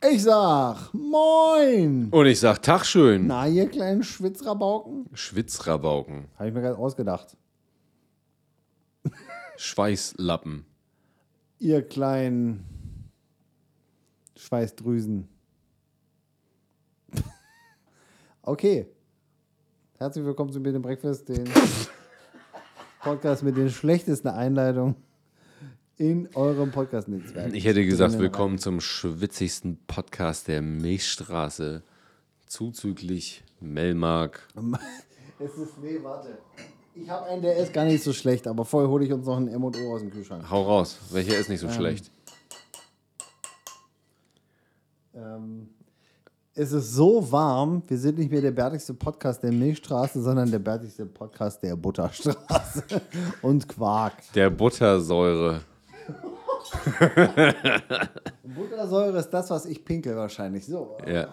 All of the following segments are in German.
Ich sag Moin! Und ich sag Tag schön. Na, ihr kleinen Schwitzrabauken? Schwitzrabauken. Habe ich mir gerade ausgedacht. Schweißlappen. Ihr kleinen Schweißdrüsen. okay. Herzlich willkommen zu im Breakfast, den Podcast mit den schlechtesten Einleitungen in eurem Podcast-Netzwerk. Ich hätte gesagt, willkommen zum schwitzigsten Podcast der Milchstraße. Zuzüglich Melmark. Es ist, nee, warte. Ich habe einen, der ist gar nicht so schlecht, aber vorher hole ich uns noch einen M&O aus dem Kühlschrank. Hau raus. Welcher ist nicht so schlecht? Ähm, es ist so warm, wir sind nicht mehr der bärtigste Podcast der Milchstraße, sondern der bärtigste Podcast der Butterstraße und Quark. Der Buttersäure. Buttersäure ist das, was ich pinkel wahrscheinlich. So. Ja.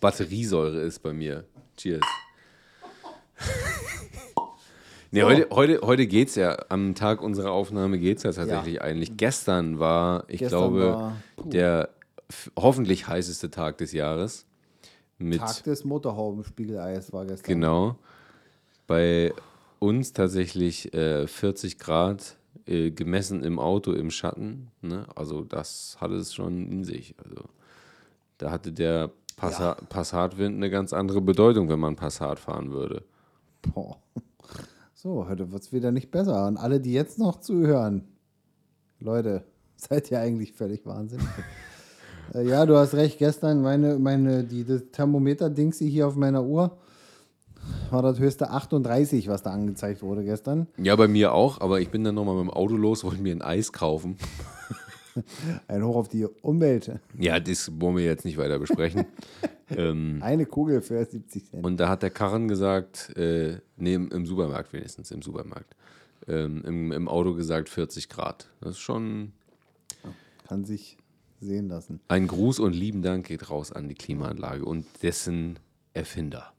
Batteriesäure ist bei mir. Cheers. nee, heute, heute, heute geht es ja, am Tag unserer Aufnahme geht es ja tatsächlich eigentlich. Gestern war, ich Gestern glaube, war- der hoffentlich heißeste Tag des Jahres. Mit, Tag des Motorhaubenspiegeleis war gestern. genau, bei uns tatsächlich äh, 40 Grad äh, gemessen im Auto im Schatten. Ne? Also das hatte es schon in sich. Also da hatte der Passa Passatwind eine ganz andere Bedeutung, wenn man Passat fahren würde. Boah. So, heute wird es wieder nicht besser. Und alle, die jetzt noch zuhören, Leute, seid ihr eigentlich völlig wahnsinnig. äh, ja, du hast recht. Gestern meine, meine, die das Thermometer-Dings hier auf meiner Uhr war das höchste 38, was da angezeigt wurde gestern. Ja, bei mir auch, aber ich bin dann nochmal mit dem Auto los, wollte mir ein Eis kaufen. Ein Hoch auf die Umwelt. Ja, das wollen wir jetzt nicht weiter besprechen. ähm, Eine Kugel für 70 Cent. und da hat der Karren gesagt, äh, nee, im, Supermarkt wenigstens, im Supermarkt, ähm, im, im Auto gesagt 40 Grad. Das ist schon Kann sich sehen lassen. ein Gruß und lieben Dank geht raus an die Klimaanlage und dessen Erfinder.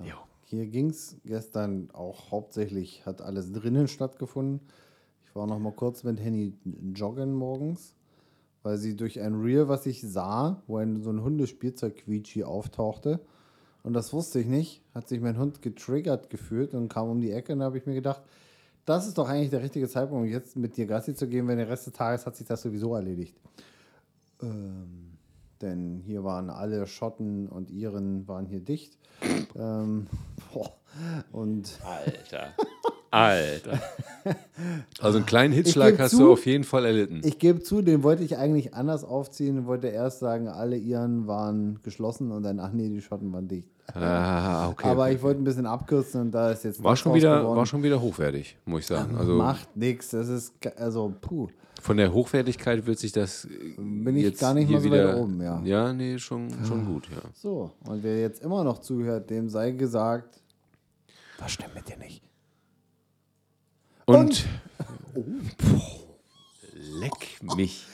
Jo. Hier ging es gestern auch hauptsächlich, hat alles drinnen stattgefunden. Ich war noch mal kurz mit Henny joggen morgens, weil sie durch ein Reel, was ich sah, wo ein, so ein Hundespielzeug-Quietschi auftauchte, und das wusste ich nicht, hat sich mein Hund getriggert gefühlt und kam um die Ecke und da habe ich mir gedacht, das ist doch eigentlich der richtige Zeitpunkt, um jetzt mit dir Gassi zu gehen, wenn der Rest des Tages hat sich das sowieso erledigt. Ähm, denn hier waren alle Schotten und Iren waren hier dicht. ähm, boah, und Alter. Alter. Also einen kleinen Hitzschlag geb hast zu, du auf jeden Fall erlitten. ich gebe zu, den wollte ich eigentlich anders aufziehen. Wollte erst sagen, alle Iren waren geschlossen und dann, ach nee, die Schotten waren dicht. ah, okay. Aber okay. ich wollte ein bisschen abkürzen und da ist jetzt war schon, wieder, geworden. war schon wieder hochwertig, muss ich sagen. Also Macht nichts. Das ist, also, puh. Von der Hochwertigkeit wird sich das äh, Bin ich jetzt gar nicht hier mal so wieder, weit oben, ja. Ja, nee, schon, schon gut, ja. So, und wer jetzt immer noch zuhört, dem sei gesagt, was stimmt mit dir nicht? Und, leck mich.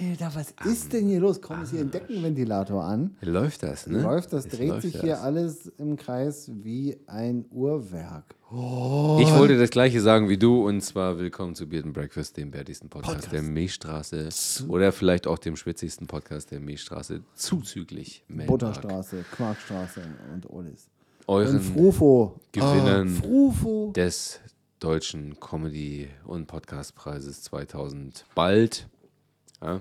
Alter, was ist denn hier los? Komm, ist hier ein Deckenventilator an. Läuft das, ne? Läuft das, Es dreht läuft sich das. hier alles im Kreis wie ein Uhrwerk. Ich wollte das gleiche sagen wie du und zwar willkommen zu Beard and Breakfast, dem bärtigsten Podcast, Podcast. der Milchstraße oder vielleicht auch dem schwitzigsten Podcast der Milchstraße zuzüglich Melmark. Butterstraße, Quarkstraße und alles. Und Euren Frufo. Gewinnern Ah, Frufo. des deutschen Comedy- und Podcastpreises 2000 bald. Ja,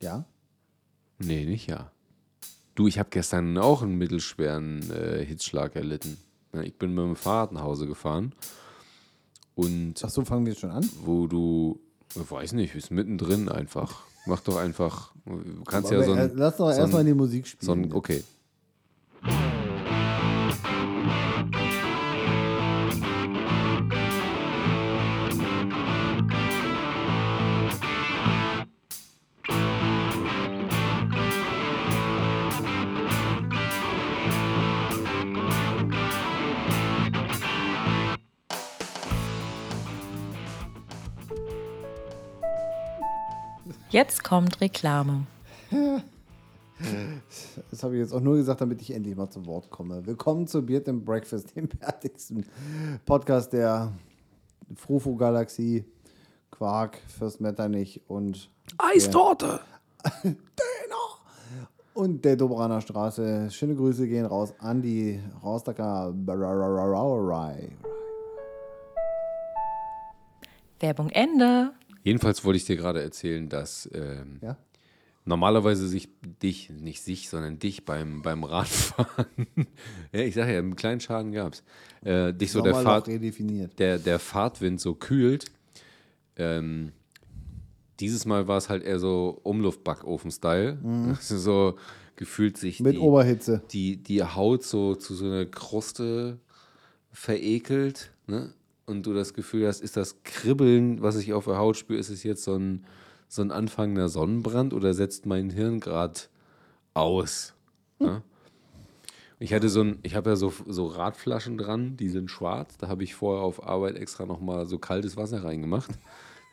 Ja. nee, nicht ja. Du, ich habe gestern auch einen mittelschweren äh, Hitzschlag erlitten. Ja, Ich bin mit dem Fahrrad nach Hause gefahren und Ach so, fangen wir jetzt schon an? wo du, ich weiß nicht, ist mittendrin einfach. Mach doch einfach, du kannst ja Aber, so äh, ein, Lass doch so erstmal die Musik spielen. so ein, okay. Jetzt kommt Reklame. Das habe ich jetzt auch nur gesagt, damit ich endlich mal zu Wort komme. Willkommen zu Beard and Breakfast, dem fertigsten Podcast der Frufo-Galaxie. Quark fürs Metternich und Eistorte! Und der Dobraner Straße. Schöne Grüße gehen raus an die Rostocker. Werbung Ende. Jedenfalls wollte ich dir gerade erzählen, dass ähm, Ja? normalerweise sich dich, nicht sich, sondern dich beim, beim Radfahren, ja, ich sage ja, einen kleinen Schaden gab es, äh, dich so der, Fahrt, der, der Fahrtwind so kühlt. Ähm, dieses Mal war es halt eher so Umluftbackofen-Style. Also so gefühlt sich Mit die, Oberhitze. die, die Haut so zu so einer Kruste verekelt. Ne? Und du das Gefühl hast, ist das Kribbeln, was ich auf der Haut spüre, ist es jetzt so ein, so ein anfangender Sonnenbrand oder setzt mein Hirn gerade aus? Ne? Ich hatte so ein, ich habe ja so, so Radflaschen dran, die sind schwarz. Da habe ich vorher auf Arbeit extra nochmal so kaltes Wasser reingemacht.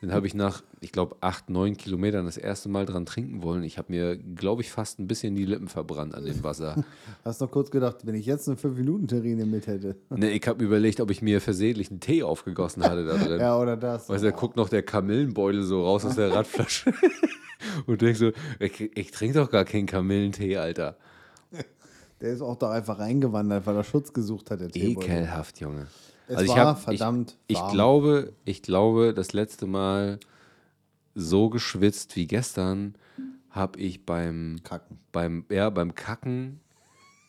Dann habe ich nach, ich glaube, acht, neun Kilometern das erste Mal dran trinken wollen. Ich habe mir, glaube ich, fast ein bisschen die Lippen verbrannt an dem Wasser. Hast noch kurz gedacht, wenn ich jetzt eine 5-Minuten-Terrine mit hätte. ne, ich habe überlegt, ob ich mir versehentlich einen Tee aufgegossen hatte da drin. Ja, oder das. Weißt du, da guckt noch der Kamillenbeutel so raus aus der Radflasche. Und denkst so, ich, ich trinke doch gar keinen Kamillentee, Alter. Der ist auch da einfach reingewandert, weil er Schutz gesucht hat, der. Ekelhaft, Junge. Also Es ich war hab- verdammt Ich, ich warm. glaube, ich glaube, das letzte Mal so geschwitzt wie gestern habe ich beim Kacken. beim ja beim Kacken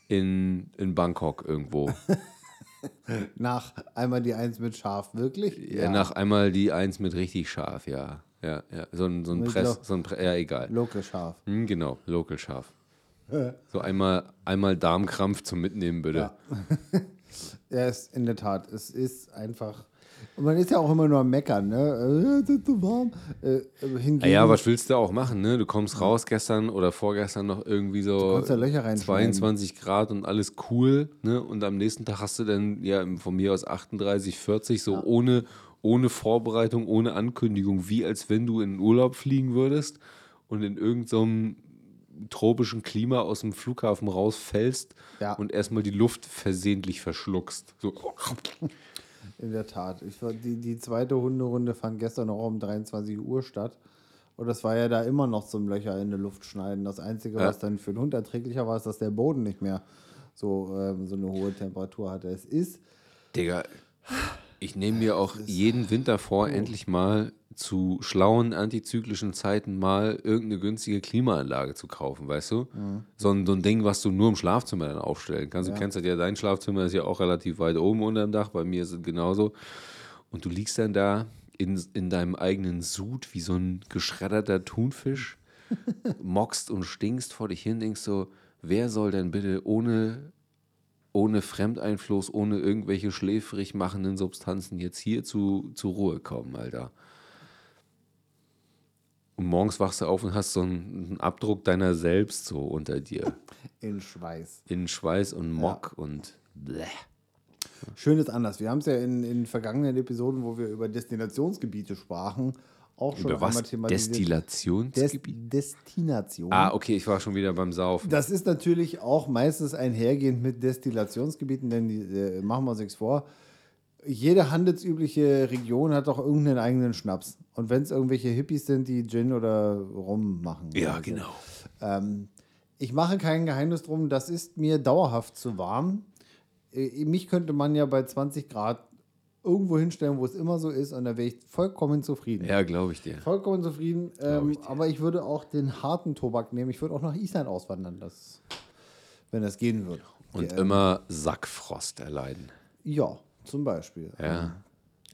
in, in Bangkok irgendwo. Nach einmal die Eins mit Schaf, wirklich? ja. Nach einmal die Eins mit richtig scharf, ja. Ja, ja. So ein, so ein Ich Press, so ein Pre ja, egal. Local Schaf. Hm, genau, Local scharf. So einmal, einmal Darmkrampf zum Mitnehmen, bitte. Ja. Ja, ist in der Tat. Es ist einfach. Und man ist ja auch immer nur am Meckern, ne? Äh, es ist zu warm. Äh, hingegen, Ja, ja, was willst du auch machen, ne? Du kommst raus gestern oder vorgestern noch irgendwie so kannst ja Löcher reinschneiden. 22 Grad und alles cool, ne? Und am nächsten Tag hast du dann ja von mir aus 38, 40, so ohne, ohne Vorbereitung, ohne Ankündigung, wie als wenn du in den Urlaub fliegen würdest und in irgendeinem tropischen Klima aus dem Flughafen rausfällst Ja. und erstmal die Luft versehentlich verschluckst. So. In der Tat. Ich die, die zweite Hunderunde fand gestern auch um 23 Uhr statt. Und das war ja da immer noch zum Löcher in der Luft schneiden. Das Einzige, Ja. was dann für den Hund erträglicher war, ist, dass der Boden nicht mehr so, ähm, so eine hohe Temperatur hatte. Es ist Digga, ich nehme mir auch jeden Winter vor, endlich mal zu schlauen antizyklischen Zeiten mal irgendeine günstige Klimaanlage zu kaufen, weißt du? So, ein, so ein Ding, was du nur im Schlafzimmer dann aufstellen kannst. Du kennst das ja, dein Schlafzimmer ist ja auch relativ weit oben unter dem Dach, bei mir ist es genauso. Und du liegst dann da in, in deinem eigenen Sud wie so ein geschredderter Thunfisch, mockst und stinkst vor dich hin, denkst so, wer soll denn bitte ohne ohne Fremdeinfluss, ohne irgendwelche schläfrig machenden Substanzen jetzt hier zu, zur Ruhe kommen, Alter. Und morgens wachst du auf und hast so einen, Abdruck deiner selbst so unter dir. in Schweiß. In Schweiß und Mock und bleh. Schön ist anders. Wir haben es ja in, in vergangenen Episoden, wo wir über Destinationsgebiete sprachen, auch schon Über was? einmal thematisiert. Des Destillationsgebiet? Destination. ah, okay, ich war schon wieder beim Saufen. Das ist natürlich auch meistens einhergehend mit Destillationsgebieten, denn die, äh, machen wir uns nichts vor. Jede handelsübliche Region hat doch irgendeinen eigenen Schnaps. Und wenn es irgendwelche Hippies sind, die Gin oder Rum machen. ja, Also, genau. Ähm, ich mache kein Geheimnis drum, das ist mir dauerhaft zu warm. Äh, mich könnte man ja bei 20 Grad irgendwo hinstellen, wo es immer so ist, und da wäre ich vollkommen zufrieden. Ja, glaube ich dir. Vollkommen zufrieden. Ähm, ich aber ich würde auch den harten Tobak nehmen. Ich würde auch nach Island auswandern, das, wenn das gehen würde. Und Ja, immer Sackfrost erleiden. ja, zum Beispiel. Ja.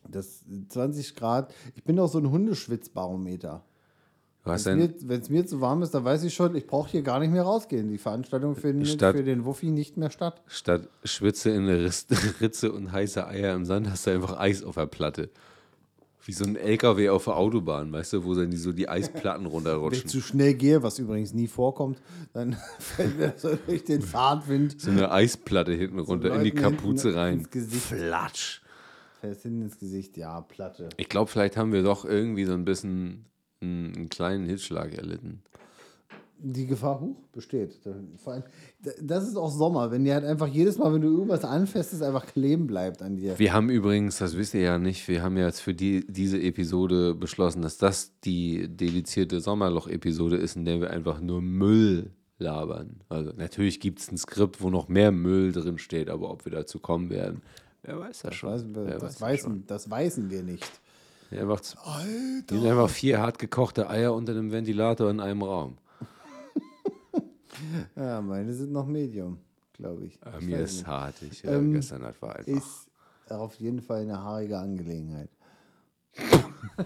Das 20 Grad. Ich bin auch so ein Hundeschwitzbarometer. Wenn es mir, zu warm ist, dann weiß ich schon, ich brauche hier gar nicht mehr rausgehen. Die Veranstaltung findet Statt- für den Wuffi nicht mehr statt. statt Schwitze in eine Ritz- Ritze und heiße Eier im Sand, hast du einfach Eis auf der Platte. Wie so ein LKW auf der Autobahn, weißt du, wo dann die so die Eisplatten Wenn ich runterrutschen. zu schnell gehe, was übrigens nie vorkommt, dann fällt mir so durch den Fahrtwind. So eine Eisplatte hinten runter in die Kapuze rein. Flatsch. Fällst hinten ins Gesicht, ja, Platte. Ich glaube, vielleicht haben wir doch irgendwie so ein bisschen einen, einen kleinen Hitzschlag erlitten. Die Gefahr hoch besteht. Vor allem, das ist auch Sommer, wenn dir halt einfach jedes Mal, wenn du irgendwas anfasst, es einfach kleben bleibt an dir. Wir haben übrigens, das wisst ihr ja nicht, wir haben ja jetzt für die, diese Episode beschlossen, dass das die dedizierte Sommerloch-Episode ist, in der wir einfach nur Müll labern. Also natürlich gibt es ein Skript, wo noch mehr Müll drin steht, aber ob wir dazu kommen werden, wer weiß das schon. Weiß, das, weiß weißen, das weißen wir nicht. Ja, einfach, die sind einfach vier hart gekochte Eier unter einem Ventilator in einem Raum. Ja, meine sind noch Medium, glaube ich. Ich mir ist nicht. hart. Ich, äh, Ähm, gestern Nacht war einfach. Ist auf jeden Fall eine haarige Angelegenheit.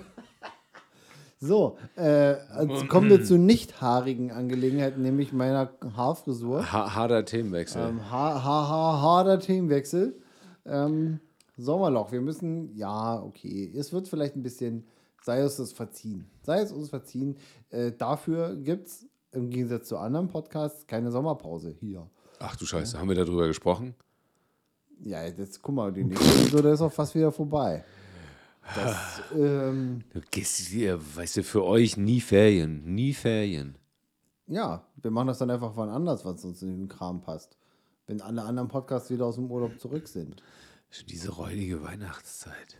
so, äh, also kommen wir zu nicht haarigen Angelegenheiten, nämlich meiner Haarfrisur. Ha harter Themenwechsel. Ähm, ha ha ha harter Themenwechsel. Ähm, Sommerloch, wir müssen, ja, okay, es wird vielleicht ein bisschen, sei es uns verziehen. Sei es uns verziehen. Äh, dafür gibt es im Gegensatz zu anderen Podcasts keine Sommerpause hier. Ach du Scheiße, haben wir darüber gesprochen? Ja, jetzt guck mal, die nächste Episode ist auch fast wieder vorbei. Das, ähm, Du gehst hier, weißt du, für euch nie Ferien. Nie Ferien. ja, wir machen das dann einfach wann anders, was uns in den Kram passt. Wenn alle anderen Podcasts wieder aus dem Urlaub zurück sind. Diese räudige Weihnachtszeit.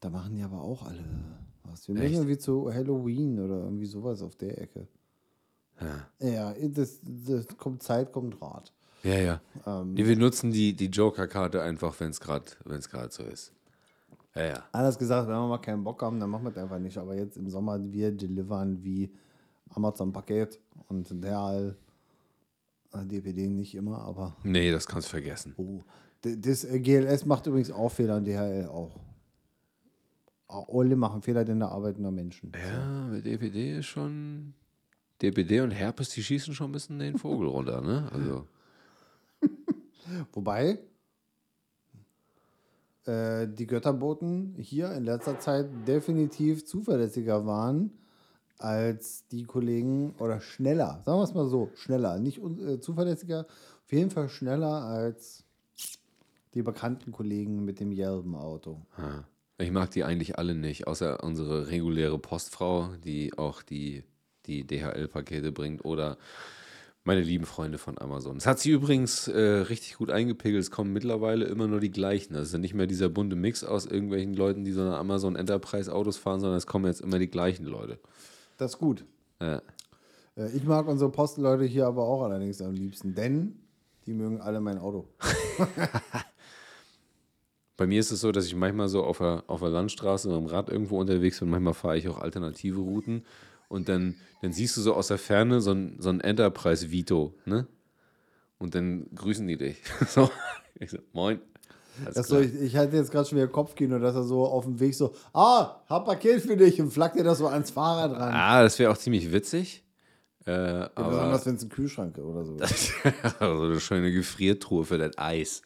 Da machen die aber auch alle was. Wir Echt? müssen irgendwie zu Halloween oder irgendwie sowas auf der Ecke. Ja, Ja, das, das kommt Zeit, kommt Rat. ja. ja. Ähm. nee, wir nutzen die, die Joker-Karte einfach, wenn es gerade so ist. Ja, ja. Anders gesagt, wenn wir mal keinen Bock haben, dann machen wir es einfach nicht. Aber jetzt im Sommer, wir delivern wie Amazon-Paket und der äh, DPD nicht immer, aber Nee, das kannst du vergessen. oh. Das äh, GLS macht übrigens auch Fehler und DHL auch. Alle machen Fehler, denn da arbeiten nur Menschen. Ja, mit DPD ist schon. DPD und Herpes, die schießen schon ein bisschen den Vogel runter, ne? Also. Wobei äh, die Götterboten hier in letzter Zeit definitiv zuverlässiger waren als die Kollegen oder schneller, sagen wir es mal so, schneller, nicht äh, zuverlässiger, auf jeden Fall schneller als die bekannten Kollegen mit dem gelben Auto. Ja. Ich mag die eigentlich alle nicht, außer unsere reguläre Postfrau, die auch die, die DHL-Pakete bringt oder meine lieben Freunde von Amazon. Es hat sie übrigens äh, richtig gut eingepegelt. Es kommen mittlerweile immer nur die gleichen. Ja nicht mehr dieser bunte Mix aus irgendwelchen Leuten, die so eine Amazon Enterprise Autos fahren, sondern es kommen jetzt immer die gleichen Leute. Das ist gut. Ja. Äh, ich mag unsere Postleute hier aber auch allerdings am liebsten, denn die mögen alle mein Auto. Bei mir ist es so, dass ich manchmal so auf der, auf der Landstraße mit dem Rad irgendwo unterwegs bin. Manchmal fahre ich auch alternative Routen. Und dann, dann siehst du so aus der Ferne so ein, so ein Enterprise Vito, ne? Und dann grüßen die dich. so. Ich so, moin. So, ich, ich hatte jetzt gerade schon wieder Kopfkino, dass er so auf dem Weg so, ah, hab Paket für dich und flackt dir das so ans Fahrrad ran. ah, das wäre auch ziemlich witzig. Äh, Ja, aber besonders wenn es ein Kühlschrank oder so ist. so eine schöne Gefriertruhe für das Eis.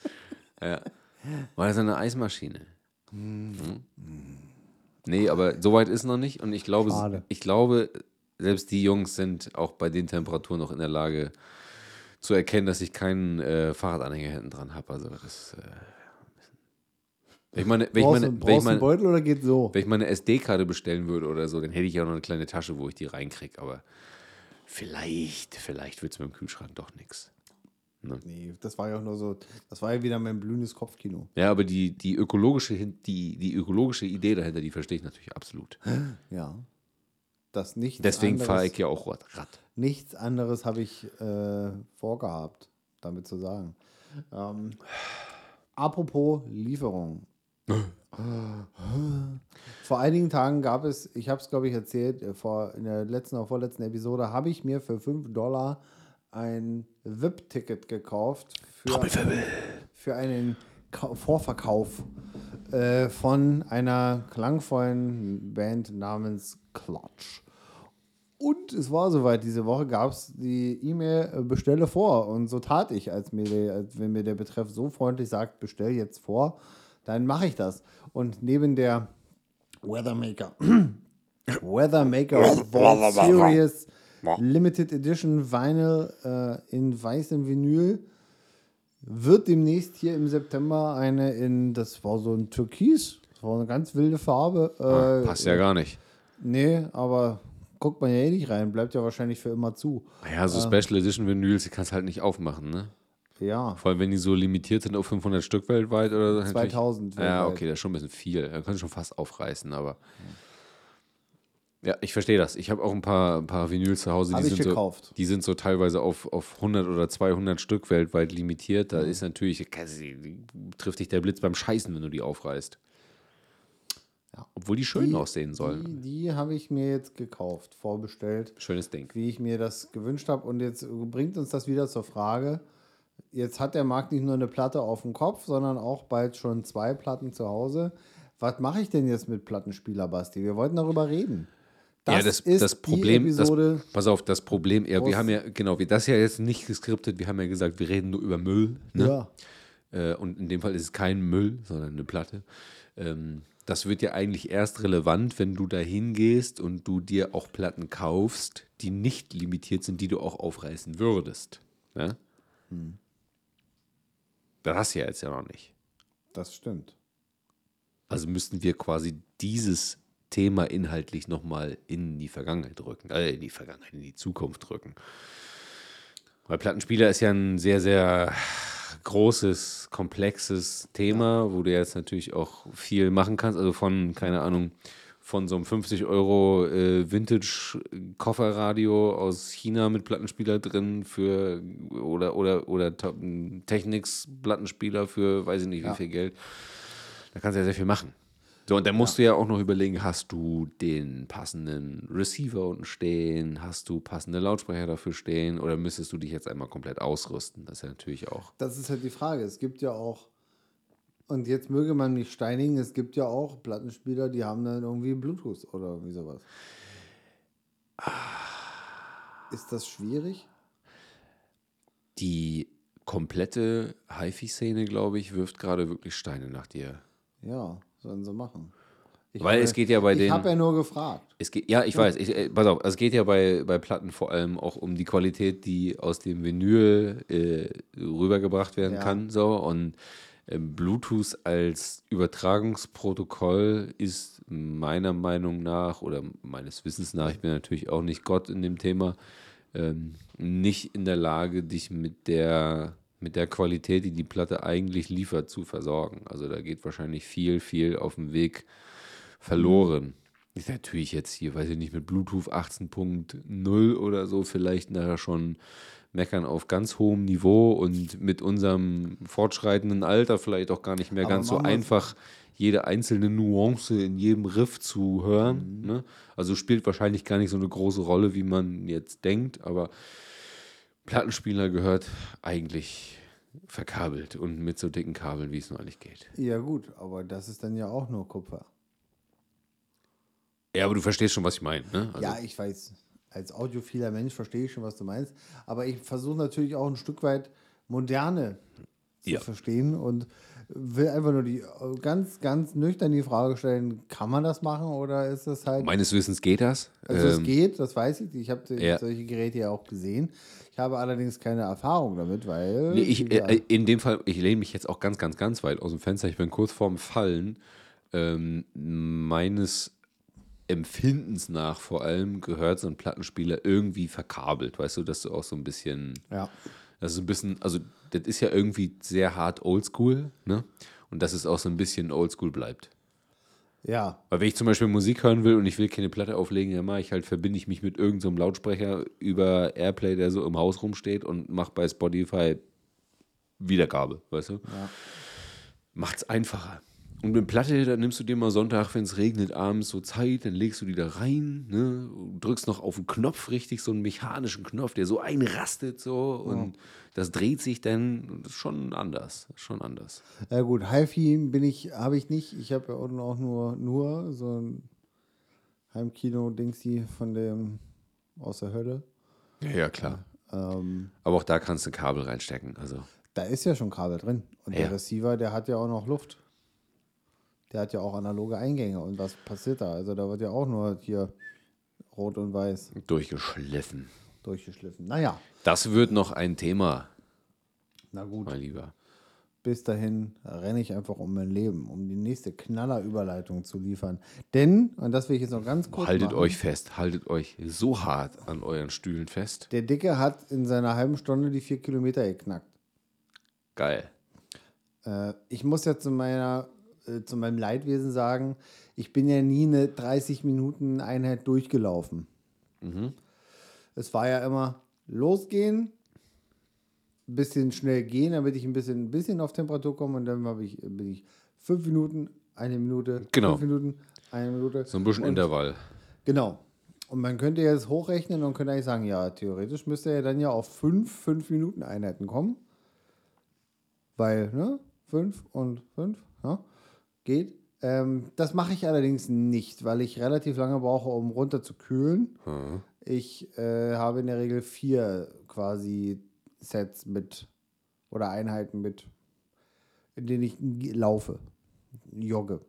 Ja. War das eine Eismaschine? Mhm. Nee, aber so weit ist noch nicht. Und ich glaube, Schade. ich glaube, selbst die Jungs sind auch bei den Temperaturen noch in der Lage zu erkennen, dass ich keinen äh, Fahrradanhänger hinten dran habe. Also das äh, wenn ich meine, wenn ich meine, wenn ich meine, Beutel oder geht so? wenn ich meine SD-Karte bestellen würde oder so, dann hätte ich ja noch eine kleine Tasche, wo ich die reinkriege. Aber vielleicht, vielleicht wird es mit dem Kühlschrank doch nichts. Nee, das war ja auch nur so, das war ja wieder mein blühendes Kopfkino. Ja, aber die, die, ökologische, die, die ökologische Idee dahinter, die verstehe ich natürlich absolut. Ja. Das nichts Deswegen fahre ich ja auch Rad. Rad. Nichts anderes habe ich äh, vorgehabt, damit zu sagen. Ähm, apropos Lieferung. Vor einigen Tagen gab es, ich habe es glaube ich erzählt, äh, vor, in der letzten oder vorletzten Episode habe ich mir für 5 Dollar ein VIP-Ticket gekauft für, für einen Ka Vorverkauf äh, von einer klangvollen Band namens Clutch. Und es war soweit, diese Woche gab es die E-Mail äh, bestelle vor. Und so tat ich, als, mir der, als wenn mir der Betreff so freundlich sagt, bestell jetzt vor, dann mache ich das. Und neben der Weathermaker, Weathermaker Vault Series Limited Edition Vinyl äh, in weißem Vinyl wird demnächst hier im September eine in, das war so ein Türkis, das war eine ganz wilde Farbe. Äh, Passt ja gar nicht. Nee, aber guckt man ja eh nicht rein, bleibt ja wahrscheinlich für immer zu. Ja, so Special Edition Vinyls, die kannst du halt nicht aufmachen, ne? Ja, Vor allem, wenn die so limitiert sind auf 500 Stück weltweit oder so. natürlich- 2000 Ja, weltweit. okay, das ist schon ein bisschen viel. Da kannst du schon fast aufreißen, aber. Ja, ich verstehe das. Ich habe auch ein paar, ein paar Vinyls zu Hause, Hab die sind, so, gekauft. die sind so teilweise auf, auf 100 oder 200 Stück weltweit limitiert. Mhm. Da ist natürlich, trifft dich der Blitz beim Scheißen, wenn du die aufreißt. Ja. Obwohl die schön Die- aussehen sollen. die, die habe ich mir jetzt gekauft, vorbestellt, Schönes Ding. wie ich mir das gewünscht habe. Und jetzt bringt uns das wieder zur Frage, jetzt hat der Markt nicht nur eine Platte auf dem Kopf, sondern auch bald schon zwei Platten zu Hause. Was mache ich denn jetzt mit Plattenspieler, Basti? Wir wollten darüber reden. Ja, das, das Problem, die Episode. das, pass auf, das Problem, ja, wir haben ja, genau, wir das ja jetzt nicht geskriptet, wir haben ja gesagt, wir reden nur über Müll. Ne? ja. Äh, und in dem Fall ist es kein Müll, sondern eine Platte. Ähm, das wird ja eigentlich erst relevant, wenn du da hingehst und du dir auch Platten kaufst, die nicht limitiert sind, die du auch aufreißen würdest. Ne? Das hast du ja jetzt ja noch nicht. Das stimmt. Also müssten wir quasi dieses Thema inhaltlich nochmal in die Vergangenheit drücken, äh, in die Vergangenheit, in die Zukunft drücken. Weil Plattenspieler ist ja ein sehr, sehr großes, komplexes Thema, wo du jetzt natürlich auch viel machen kannst. Also von, keine Ahnung, von so einem 50 Euro äh, Vintage-Kofferradio aus China mit Plattenspieler drin für oder oder oder Technics-Plattenspieler für weiß ich nicht wie Ja. viel Geld. Da kannst du ja sehr viel machen. So, und dann musst du ja auch noch überlegen, hast du den passenden Receiver unten stehen, hast du passende Lautsprecher dafür stehen oder müsstest du dich jetzt einmal komplett ausrüsten? Das ist ja natürlich auch. Das ist halt die Frage. Es gibt ja auch, und jetzt möge man mich steinigen, es gibt ja auch Plattenspieler, die haben dann irgendwie Bluetooth oder wie sowas. Ist das schwierig? Die komplette HiFi-Szene, glaube ich, wirft gerade wirklich Steine nach dir. Ja, sollen sie machen. Ich Weil hab es geht ja bei ich den- habe ja nur gefragt. Es geht, ja, ich weiß, ich, äh, pass auf, es geht ja bei, bei Platten vor allem auch um die Qualität, die aus dem Vinyl äh, rübergebracht werden Ja. kann. So. Und ähm, Bluetooth als Übertragungsprotokoll ist meiner Meinung nach oder meines Wissens nach, ich bin natürlich auch nicht Gott in dem Thema, ähm, nicht in der Lage, dich mit der, mit der Qualität, die die Platte eigentlich liefert, zu versorgen. Also da geht wahrscheinlich viel, viel auf dem Weg verloren. Ist natürlich jetzt hier, weiß ich nicht, mit Bluetooth 18.0 oder so vielleicht nachher schon meckern auf ganz hohem Niveau und mit unserem fortschreitenden Alter vielleicht auch gar nicht mehr Aber ganz so einfach jede einzelne Nuance in jedem Riff zu hören. Ne? Also spielt wahrscheinlich gar nicht so eine große Rolle, wie man jetzt denkt, aber Plattenspieler gehört eigentlich verkabelt und mit so dicken Kabeln, wie es nur eigentlich geht. Ja gut, aber das ist dann ja auch nur Kupfer. Ja, aber du verstehst schon, was ich meine. Ne? Also, ja, ich weiß, als audiophiler Mensch verstehe ich schon, was du meinst. Aber ich versuche natürlich auch ein Stück weit moderne zu Ja. verstehen und will einfach nur die ganz, ganz nüchtern die Frage stellen, kann man das machen oder ist es halt. Meines Wissens geht das. also es Ähm, geht, das weiß ich. Ich habe Ja. solche Geräte ja auch gesehen. Ich habe allerdings keine Erfahrung damit, weil. Nee, ich, äh, in dem Fall, ich lehne mich jetzt auch ganz, ganz, ganz weit aus dem Fenster. Ich bin kurz vorm Fallen. Ähm, meines Empfindens nach vor allem gehört so ein Plattenspieler irgendwie verkabelt. Weißt du, dass du auch so ein bisschen, ja. das ist ein bisschen, also das ist ja irgendwie sehr hart oldschool, ne? Und dass es auch so ein bisschen oldschool bleibt. ja, Weil wenn ich zum Beispiel Musik hören will und ich will keine Platte auflegen, dann mache ich halt, verbinde ich mich mit irgendeinem so Lautsprecher über Airplay, der so im Haus rumsteht und mache bei Spotify Wiedergabe, weißt du? Ja. Macht's einfacher. Und mit Platte, dann nimmst du dir mal Sonntag, wenn es regnet, abends so Zeit, dann legst du die da rein, ne? drückst noch auf den Knopf richtig, so einen mechanischen Knopf, der so einrastet so und das dreht sich dann, und das ist schon anders, schon anders. Ja gut, HiFi bin ich, habe ich nicht. Ich habe ja auch nur, nur so ein Heimkino-Dingsy von dem aus der Hölle. Ja, ja, klar. Ähm, Aber auch da kannst du ein Kabel reinstecken, also. da ist ja schon Kabel drin. Und Ja. der Receiver, der hat ja auch noch Luft. Der hat ja auch analoge Eingänge. Und was passiert da? Also da wird ja auch nur hier rot und weiß durchgeschliffen. durchgeschliffen. Naja, Das wird noch ein Thema, na gut. mein Lieber. bis dahin renne ich einfach um mein Leben, um die nächste Knallerüberleitung zu liefern. Denn, und das will ich jetzt noch ganz kurz Haltet machen, euch fest, haltet euch so hart an euren Stühlen fest. der Dicke hat in seiner halben Stunde die vier Kilometer geknackt. Geil. Äh, ich muss ja zu meiner, äh, zu meinem Leidwesen sagen, ich bin ja nie eine 30 Minuten Einheit durchgelaufen. Es war ja immer losgehen, ein bisschen schnell gehen, damit ich ein bisschen, ein bisschen auf Temperatur komme und dann habe ich, bin ich fünf Minuten, eine Minute, Genau. fünf Minuten, eine Minute. So ein bisschen und, Intervall. Genau. Und man könnte jetzt hochrechnen und könnte eigentlich sagen, ja, theoretisch müsste er dann ja auf fünf, fünf Minuten Einheiten kommen. Weil, ne, fünf und fünf, ja, geht. Ähm, das mache ich allerdings nicht, weil ich relativ lange brauche, um runter zu kühlen. Ich äh, habe in der Regel vier quasi Sets mit oder Einheiten mit, in denen ich laufe, jogge.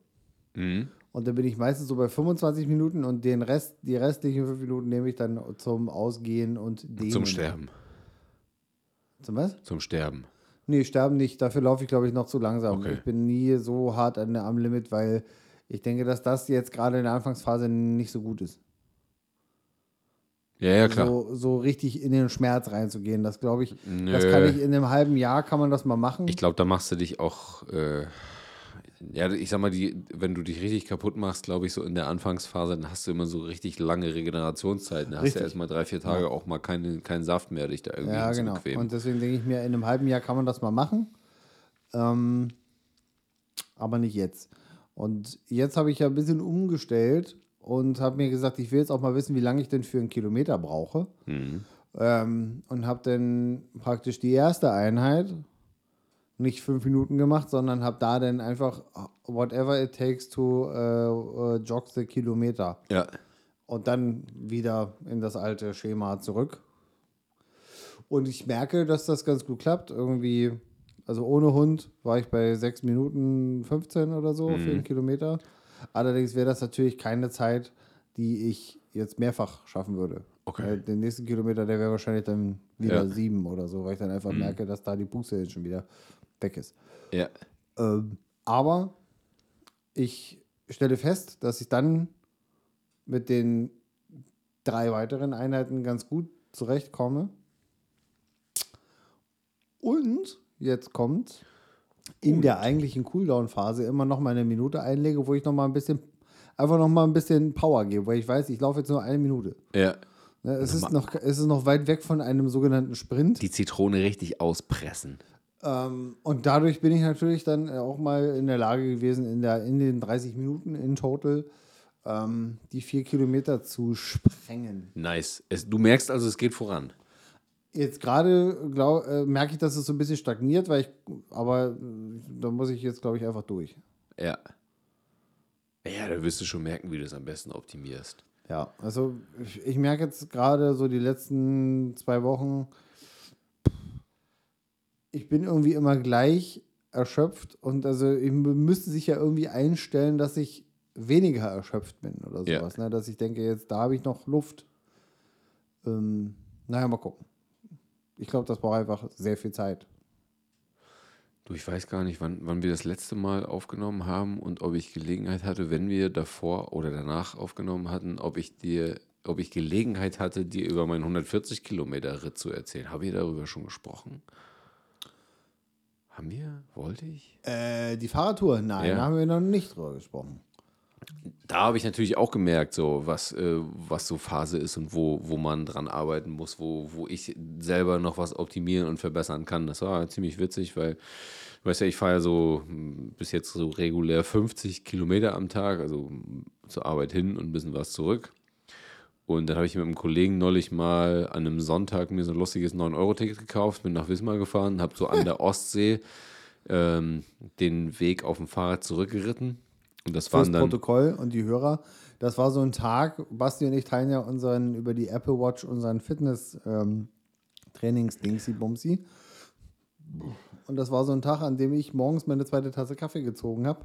Mhm. Und dann bin ich meistens so bei 25 Minuten und den Rest, die restlichen fünf Minuten nehme ich dann zum Ausgehen und Dehnen. Zum Sterben. Zum was? Zum Sterben. Nee, sterben nicht. Dafür laufe ich, glaube ich, noch zu langsam. Okay. Ich bin nie so hart an, der- am Limit, weil ich denke, dass das jetzt gerade in der Anfangsphase nicht so gut ist. Ja, ja, klar. So, so richtig in den Schmerz reinzugehen. Das glaube ich, Nö. das kann ich in einem halben Jahr kann man das mal machen. Ich glaube, da machst du dich auch, äh, ja, ich sag mal, die, wenn du dich richtig kaputt machst, glaube ich, so in der Anfangsphase, dann hast du immer so richtig lange Regenerationszeiten. Da hast du erstmal drei, vier Tage auch mal keine, keinen Saft mehr, dich da irgendwie Ja, genau. hinzubequemen. Und deswegen denke ich mir, in einem halben Jahr kann man das mal machen. Ähm, aber nicht jetzt. Und jetzt habe ich ja ein bisschen umgestellt und habe mir gesagt, ich will jetzt auch mal wissen, wie lange ich denn für einen Kilometer brauche. Ähm, und habe dann praktisch die erste Einheit nicht fünf Minuten gemacht, sondern habe da dann einfach whatever it takes to äh, äh, jog the Kilometer. ja. Und dann wieder in das alte Schema zurück. Und ich merke, dass das ganz gut klappt. Irgendwie, also ohne Hund war ich bei 6 Minuten 15 oder so für einen Kilometer. Allerdings wäre das natürlich keine Zeit, die ich jetzt mehrfach schaffen würde. Okay. Den nächsten Kilometer, der wäre wahrscheinlich dann wieder Ja. sieben oder so, weil ich dann einfach merke, dass da die Buchse jetzt schon wieder weg ist. Ja. Ähm, aber ich stelle fest, dass ich dann mit den drei weiteren Einheiten ganz gut zurechtkomme. Und jetzt kommt in der eigentlichen Cooldown-Phase immer noch mal eine Minute einlege, wo ich noch mal ein bisschen, einfach noch mal ein bisschen Power gebe, weil ich weiß, ich laufe jetzt nur eine Minute. Ja. Ne, es, ist noch, es ist noch weit weg von einem sogenannten Sprint. Die Zitrone richtig auspressen. Ähm, und dadurch bin ich natürlich dann äh, auch mal in der Lage gewesen, in, der, in den 30 Minuten in total ähm, die vier Kilometer zu sprengen. Nice. Es, du merkst also, es geht voran. Jetzt gerade äh, merke ich, dass es so ein bisschen stagniert, weil ich, aber äh, da muss ich jetzt, glaube ich, einfach durch. Ja. Ja, da wirst du schon merken, wie du es am besten optimierst. Ja, also ich, ich merke jetzt gerade so die letzten zwei Wochen, ich bin irgendwie immer gleich erschöpft und also ich müsste sich ja irgendwie einstellen, dass ich weniger erschöpft bin oder Ja. sowas, ne? dass ich denke, jetzt da habe ich noch Luft. Ähm, naja, mal gucken. Ich glaube, das braucht einfach sehr viel Zeit. Du, ich weiß gar nicht, wann, wann wir das letzte Mal aufgenommen haben und ob ich Gelegenheit hatte, wenn wir davor oder danach aufgenommen hatten, ob ich dir, ob ich Gelegenheit hatte, dir über meinen 140 Kilometer Ritt zu erzählen. Haben wir darüber schon gesprochen? Haben wir? Wollte ich? Äh, die Fahrradtour, nein, Ja. da haben wir noch nicht drüber gesprochen. Da habe ich natürlich auch gemerkt, so was, äh, was so Phase ist und wo, wo man dran arbeiten muss, wo, wo ich selber noch was optimieren und verbessern kann. Das war ziemlich witzig, weil, du weißt ja, ich fahre ja so mm, bis jetzt so regulär 50 Kilometer am Tag, also zur Arbeit hin und ein bisschen was zurück. Und dann habe ich mit einem Kollegen neulich mal an einem Sonntag mir so ein lustiges 9-Euro-Ticket gekauft, bin nach Wismar gefahren, habe so an der Ostsee ähm, den Weg auf dem Fahrrad zurückgeritten. Und das Fürs waren dann. Protokoll und die Hörer. Das war so ein Tag, Basti und ich teilen ja unseren, über die Apple Watch unseren Fitness-Trainings-Dingsy-Bumsy. und das war so ein Tag, an dem ich morgens meine zweite Tasse Kaffee gezogen habe.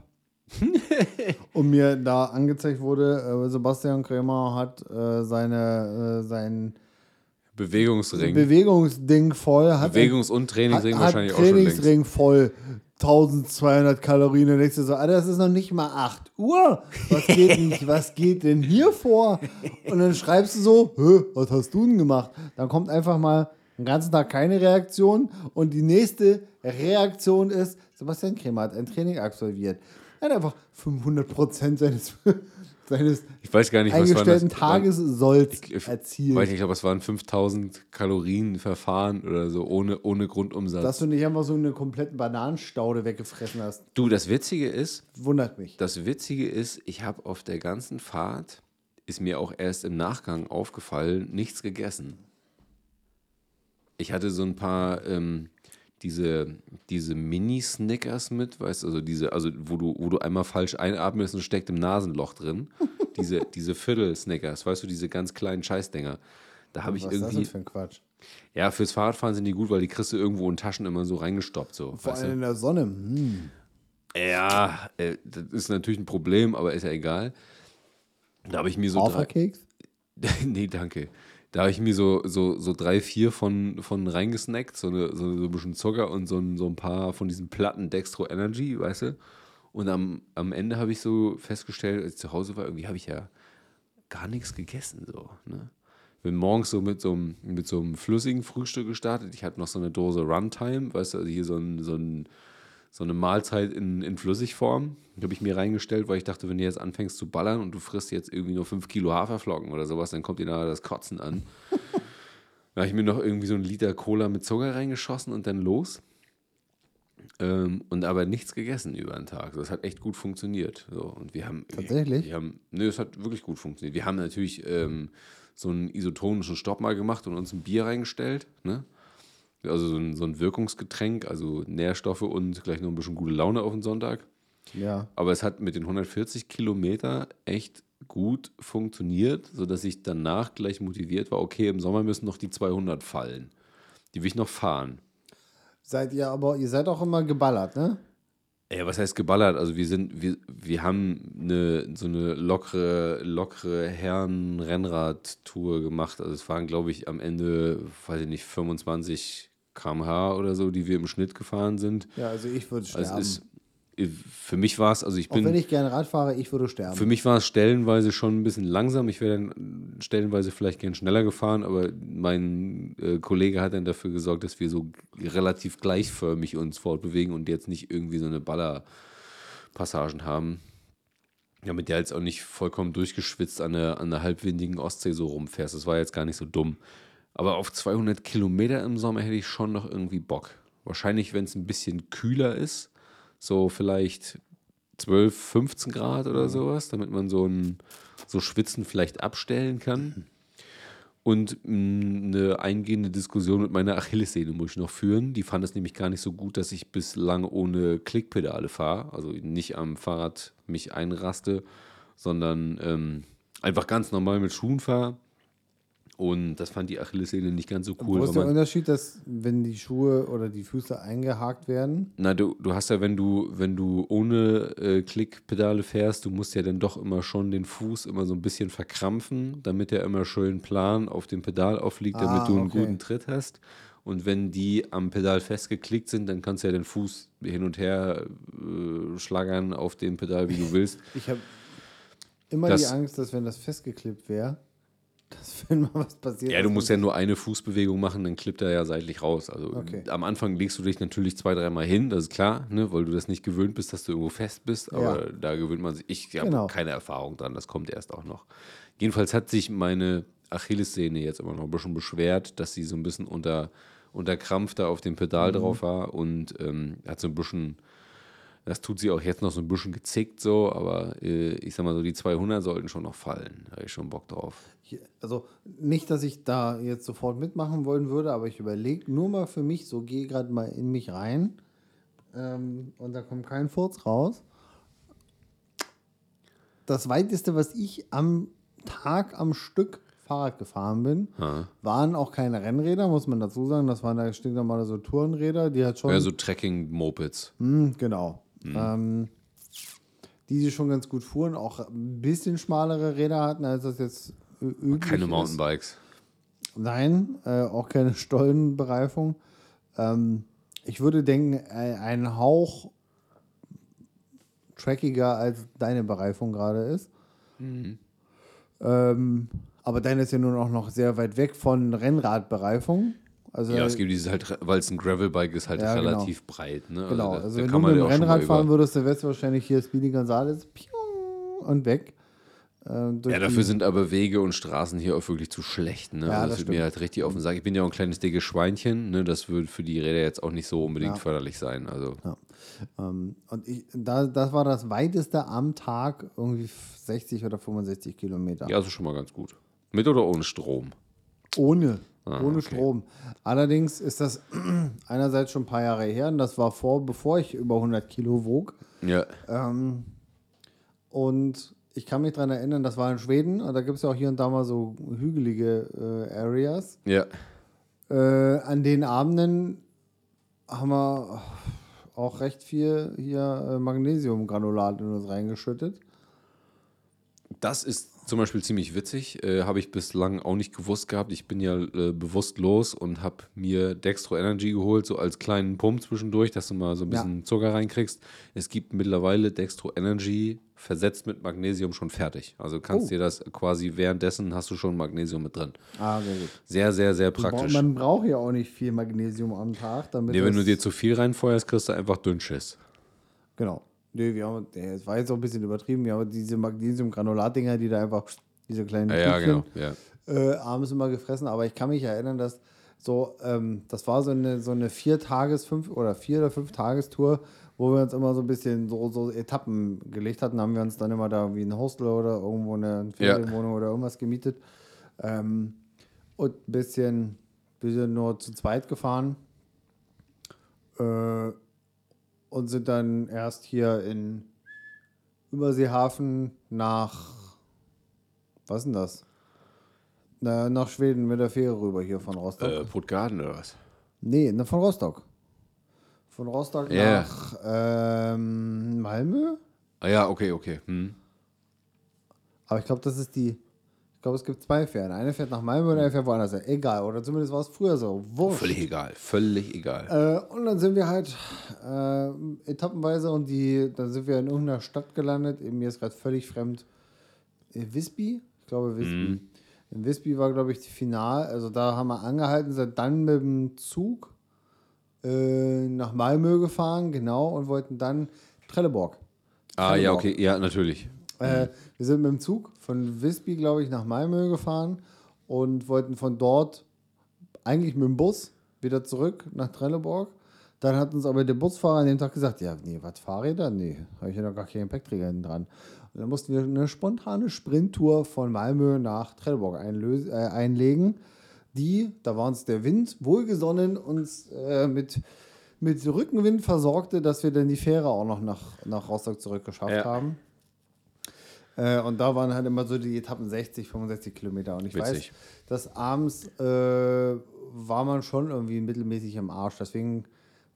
und mir da angezeigt wurde, äh, Sebastian Krämer hat äh, seine, äh, sein Bewegungsring. Bewegungsding voll. Hat Bewegungs- und Trainingsring hat, wahrscheinlich hat auch schon längst. Trainingsring voll. 1200 Kalorien. Und denkst du so, Alter, das ist noch nicht mal 8 Uhr. Was geht, nicht, was geht denn hier vor? Und dann schreibst du so, was hast du denn gemacht? Dann kommt einfach mal den ganzen Tag keine Reaktion. Und die nächste Reaktion ist, Sebastian Kremer hat ein Training absolviert. Er hat einfach 500 Prozent seines, seines Ich weiß gar nicht, was eingestellten das? Tagessolls Ich erzielt. weiß nicht, ich glaube, es waren 5000 Kalorien Verfahren oder so, ohne, ohne Grundumsatz. Dass du nicht einfach so eine kompletten Bananenstaude weggefressen hast, du, das Witzige ist, wundert mich. das Witzige ist, ich habe auf der ganzen Fahrt, ist mir auch erst im Nachgang aufgefallen, nichts gegessen. Ich hatte so ein paar ähm, diese, diese Mini-Snickers mit, weißt du, also diese, also wo du, wo du einmal falsch einatmest und steckt im Nasenloch drin. diese, diese Viertel-Snickers, weißt du, diese ganz kleinen Scheißdinger. Da habe ich Was ist das irgendwie. denn für ein Quatsch? Ja, fürs Fahrradfahren sind die gut, weil die kriegst du irgendwo in Taschen immer so reingestoppt. So, Vor allem du? in der Sonne. Hm. Ja, äh, das ist natürlich ein Problem, aber ist ja egal. Da habe ich mir so Haferkeks? nee, danke. Da habe ich mir so, so, so drei, vier von, von reingesnackt, so, eine, so, so ein bisschen Zucker und so ein, so ein paar von diesen Platten Dextro Energy, weißt du? Und am, am Ende habe ich so festgestellt, als ich zu Hause war, irgendwie habe ich ja gar nichts gegessen. So, ne? Bin morgens so mit so, einem, mit so einem flüssigen Frühstück gestartet. Ich hatte noch so eine Dose Runtime, weißt du, also hier so, ein, so, ein, so eine Mahlzeit in, in Flüssigform. Habe ich mir reingestellt, weil ich dachte, wenn du jetzt anfängst zu ballern und du frisst jetzt irgendwie nur 5 Kilo Haferflocken oder sowas, dann kommt dir nachher das Kotzen an. da habe ich mir noch irgendwie so einen Liter Cola mit Zucker reingeschossen und dann los. Ähm, und aber nichts gegessen über den Tag. Das hat echt gut funktioniert. So, und wir haben. Tatsächlich? Wir haben, nee, es hat wirklich gut funktioniert. Wir haben natürlich ähm, so einen isotonischen Stopp mal gemacht und uns ein Bier reingestellt. Ne? Also so ein, so ein Wirkungsgetränk, also Nährstoffe und gleich noch ein bisschen gute Laune auf den Sonntag. Ja. Aber es hat mit den 140 Kilometer echt gut funktioniert, sodass ich danach gleich motiviert war, okay, im Sommer müssen noch die 200 fallen. Die will ich noch fahren. Seid ihr aber, ihr seid auch immer geballert, ne? Ja, was heißt geballert? Also wir sind, wir, wir haben eine, so eine lockere, lockere Herren-Rennrad-Tour gemacht. Also es waren, glaube ich, am Ende, weiß ich nicht, 25 km/h oder so, die wir im Schnitt gefahren sind. Ja, also ich würde sterben. Also es ist, für mich war es, also ich auch wenn bin, ich gerne Rad fahre, ich würde sterben. für mich war es stellenweise schon ein bisschen langsam. Ich wäre dann stellenweise vielleicht gern schneller gefahren, aber mein äh, Kollege hat dann dafür gesorgt, dass wir so relativ gleichförmig uns fortbewegen und jetzt nicht irgendwie so eine Ballerpassagen haben. Damit der jetzt auch nicht vollkommen durchgeschwitzt an der, an der halbwindigen Ostsee so rumfährst. Das war jetzt gar nicht so dumm. Aber auf 200 Kilometer im Sommer hätte ich schon noch irgendwie Bock. Wahrscheinlich, wenn es ein bisschen kühler ist, so vielleicht 12, 15 Grad oder sowas, damit man so ein so Schwitzen vielleicht abstellen kann. Und mh, eine eingehende Diskussion mit meiner Achillessehne muss ich noch führen. Die fand es nämlich gar nicht so gut, dass ich bislang ohne Klickpedale fahre. Also nicht am Fahrrad mich einraste, sondern ähm, einfach ganz normal mit Schuhen fahre. Und das fand die Achillessehne nicht ganz so cool. Wo ist der Unterschied, dass wenn die Schuhe oder die Füße eingehakt werden? Na, du, du hast ja, wenn du, wenn du ohne äh, Klickpedale fährst, du musst ja dann doch immer schon den Fuß immer so ein bisschen verkrampfen, damit er immer schön plan auf dem Pedal aufliegt, damit Ah, du einen okay. guten Tritt hast. Und wenn die am Pedal festgeklickt sind, dann kannst du ja den Fuß hin und her äh, schlagern auf dem Pedal, wie du willst. Ich habe immer Das- die Angst, dass wenn das festgeklippt wäre, dass wenn mal was passiert. Ja, du musst ja nur eine Fußbewegung machen, dann klippt er ja seitlich raus. Also Okay. am Anfang legst du dich natürlich zwei, dreimal hin, das ist klar, ne, weil du das nicht gewöhnt bist, dass du irgendwo fest bist. Aber Ja. da gewöhnt man sich. Ich habe Genau. keine Erfahrung dran, das kommt erst auch noch. Jedenfalls hat sich meine Achillessehne jetzt immer noch ein bisschen beschwert, dass sie so ein bisschen unter, unter Krampf da auf dem Pedal Mhm. drauf war und ähm, hat so ein bisschen. Das tut sie auch jetzt noch so ein bisschen gezickt so, aber äh, ich sag mal so, die 200 sollten schon noch fallen. Da habe ich schon Bock drauf. Also nicht, dass ich da jetzt sofort mitmachen wollen würde, aber ich überlege nur mal für mich, so gehe gerade mal in mich rein ähm, und da kommt kein Furz raus. Das weiteste, was ich am Tag am Stück Fahrrad gefahren bin, Ja. waren auch keine Rennräder, muss man dazu sagen. Das waren da stinknormale so Tourenräder, die hat schon. Ja, so Trekking-Mopeds. Hm, genau. Mhm. Ähm, die, die schon ganz gut fuhren, auch ein bisschen schmalere Räder hatten, als das jetzt üblich Keine ist. Mountainbikes. Nein, äh, auch keine Stollenbereifung. Ähm, ich würde denken, ein ein Hauch trackiger als deine Bereifung gerade ist. Mhm. Ähm, aber deine ist ja nun auch noch sehr weit weg von Rennradbereifung. Also, Ja, es gibt dieses halt, weil es ein Gravelbike ist, halt Ja, genau. relativ breit. Ne? genau. da- Also, da wenn du mit ja dem Rennrad fahren würdest, dann wärst du wahrscheinlich hier Speedy Gonzales und weg. Ähm, Ja, dafür sind aber Wege und Straßen hier auch wirklich zu schlecht. Ne? Ja, also das das wird mir halt richtig auf den Sack. Ich bin ja auch ein kleines dickes Schweinchen. Ne? Das würde für die Räder jetzt auch nicht so unbedingt Ja. förderlich sein. Also Ähm, und ich, da, das war das weiteste am Tag, irgendwie 60 oder 65 Kilometer. ja, also schon mal ganz gut. Mit oder ohne Strom? Ohne. Ah, ohne okay. Strom. Allerdings ist das einerseits schon ein paar Jahre her und das war vor, bevor ich über 100 Kilo wog. Ja. Ähm, und ich kann mich daran erinnern, das war in Schweden und da gibt es ja auch hier und da mal so hügelige äh, Areas. Ja. Äh, an den Abenden haben wir auch recht viel hier äh, Magnesiumgranulat in uns reingeschüttet. Das ist zum Beispiel ziemlich witzig. Äh, habe ich bislang auch nicht gewusst gehabt. Ich bin ja äh, bewusst los und habe mir Dextro Energy geholt, so als kleinen Pump zwischendurch, dass du mal so ein Ja. bisschen Zucker reinkriegst. Es gibt mittlerweile Dextro Energy versetzt mit Magnesium schon fertig. Also kannst Oh. dir das quasi währenddessen hast du schon Magnesium mit drin. Ah, sehr gut. Sehr, sehr, sehr praktisch. Man braucht ja auch nicht viel Magnesium am Tag, damit Nee, wenn du dir zu viel reinfeuerst, kriegst du einfach Dünnschiss. Genau. Nee, wir haben, es war jetzt auch ein bisschen übertrieben, wir haben diese Magnesium-Granulat-Dinger, die da einfach, diese kleinen Ja, ja Tütchen, genau. Ja. äh, abends immer gefressen, aber ich kann mich erinnern, dass so, ähm, das war so eine, so eine vier Tages-, fünf oder vier oder fünf Tagestour, wo wir uns immer so ein bisschen so, so Etappen gelegt hatten, haben wir uns dann immer da wie ein Hostel oder irgendwo eine Ferienwohnung oder irgendwas gemietet. Ähm, und ein bisschen, bisschen nur zu zweit gefahren. Äh, und sind dann erst hier in Überseehafen nach, was ist denn das? Na, nach Schweden mit der Fähre rüber hier von Rostock. Äh, Puttgarden oder was? Nee, ne, von Rostock. Von Rostock Ja. nach ähm, Malmö. Ah ja, okay, okay. Hm. Aber ich glaube, das ist die. Ich glaube, es gibt zwei Fähren. Eine fährt nach Malmö und eine fährt woanders hin. Egal. Oder zumindest war es früher so. Wurscht. Völlig egal, völlig egal. Äh, und dann sind wir halt äh, etappenweise und die, dann sind wir in irgendeiner Stadt gelandet. Mir ist gerade völlig fremd. Äh, Visby? Ich glaube Visby. In Visby war, glaube ich, die Final. Also da haben wir angehalten, sind dann mit dem Zug äh, nach Malmö gefahren, genau, und wollten dann Trelleborg. ah ja, okay, ja, natürlich. Äh, wir sind mit dem Zug von Visby, glaube ich, nach Malmö gefahren und wollten von dort eigentlich mit dem Bus wieder zurück nach Trelleborg. Dann hat uns aber der Busfahrer an dem Tag gesagt, ja, nee, was Fahrräder? Nee, habe ich ja noch gar keinen Gepäckträger hinten dran. Und dann mussten wir eine spontane Sprinttour von Malmö nach Trelleborg äh, einlegen, die, da war uns der Wind wohlgesonnen, uns äh, mit, mit Rückenwind versorgte, dass wir dann die Fähre auch noch nach, nach Rostock zurückgeschafft Ja. haben. Äh, und da waren halt immer so die Etappen 60, 65 Kilometer. Und ich Witzig. weiß, dass abends äh, war man schon irgendwie mittelmäßig am Arsch. Deswegen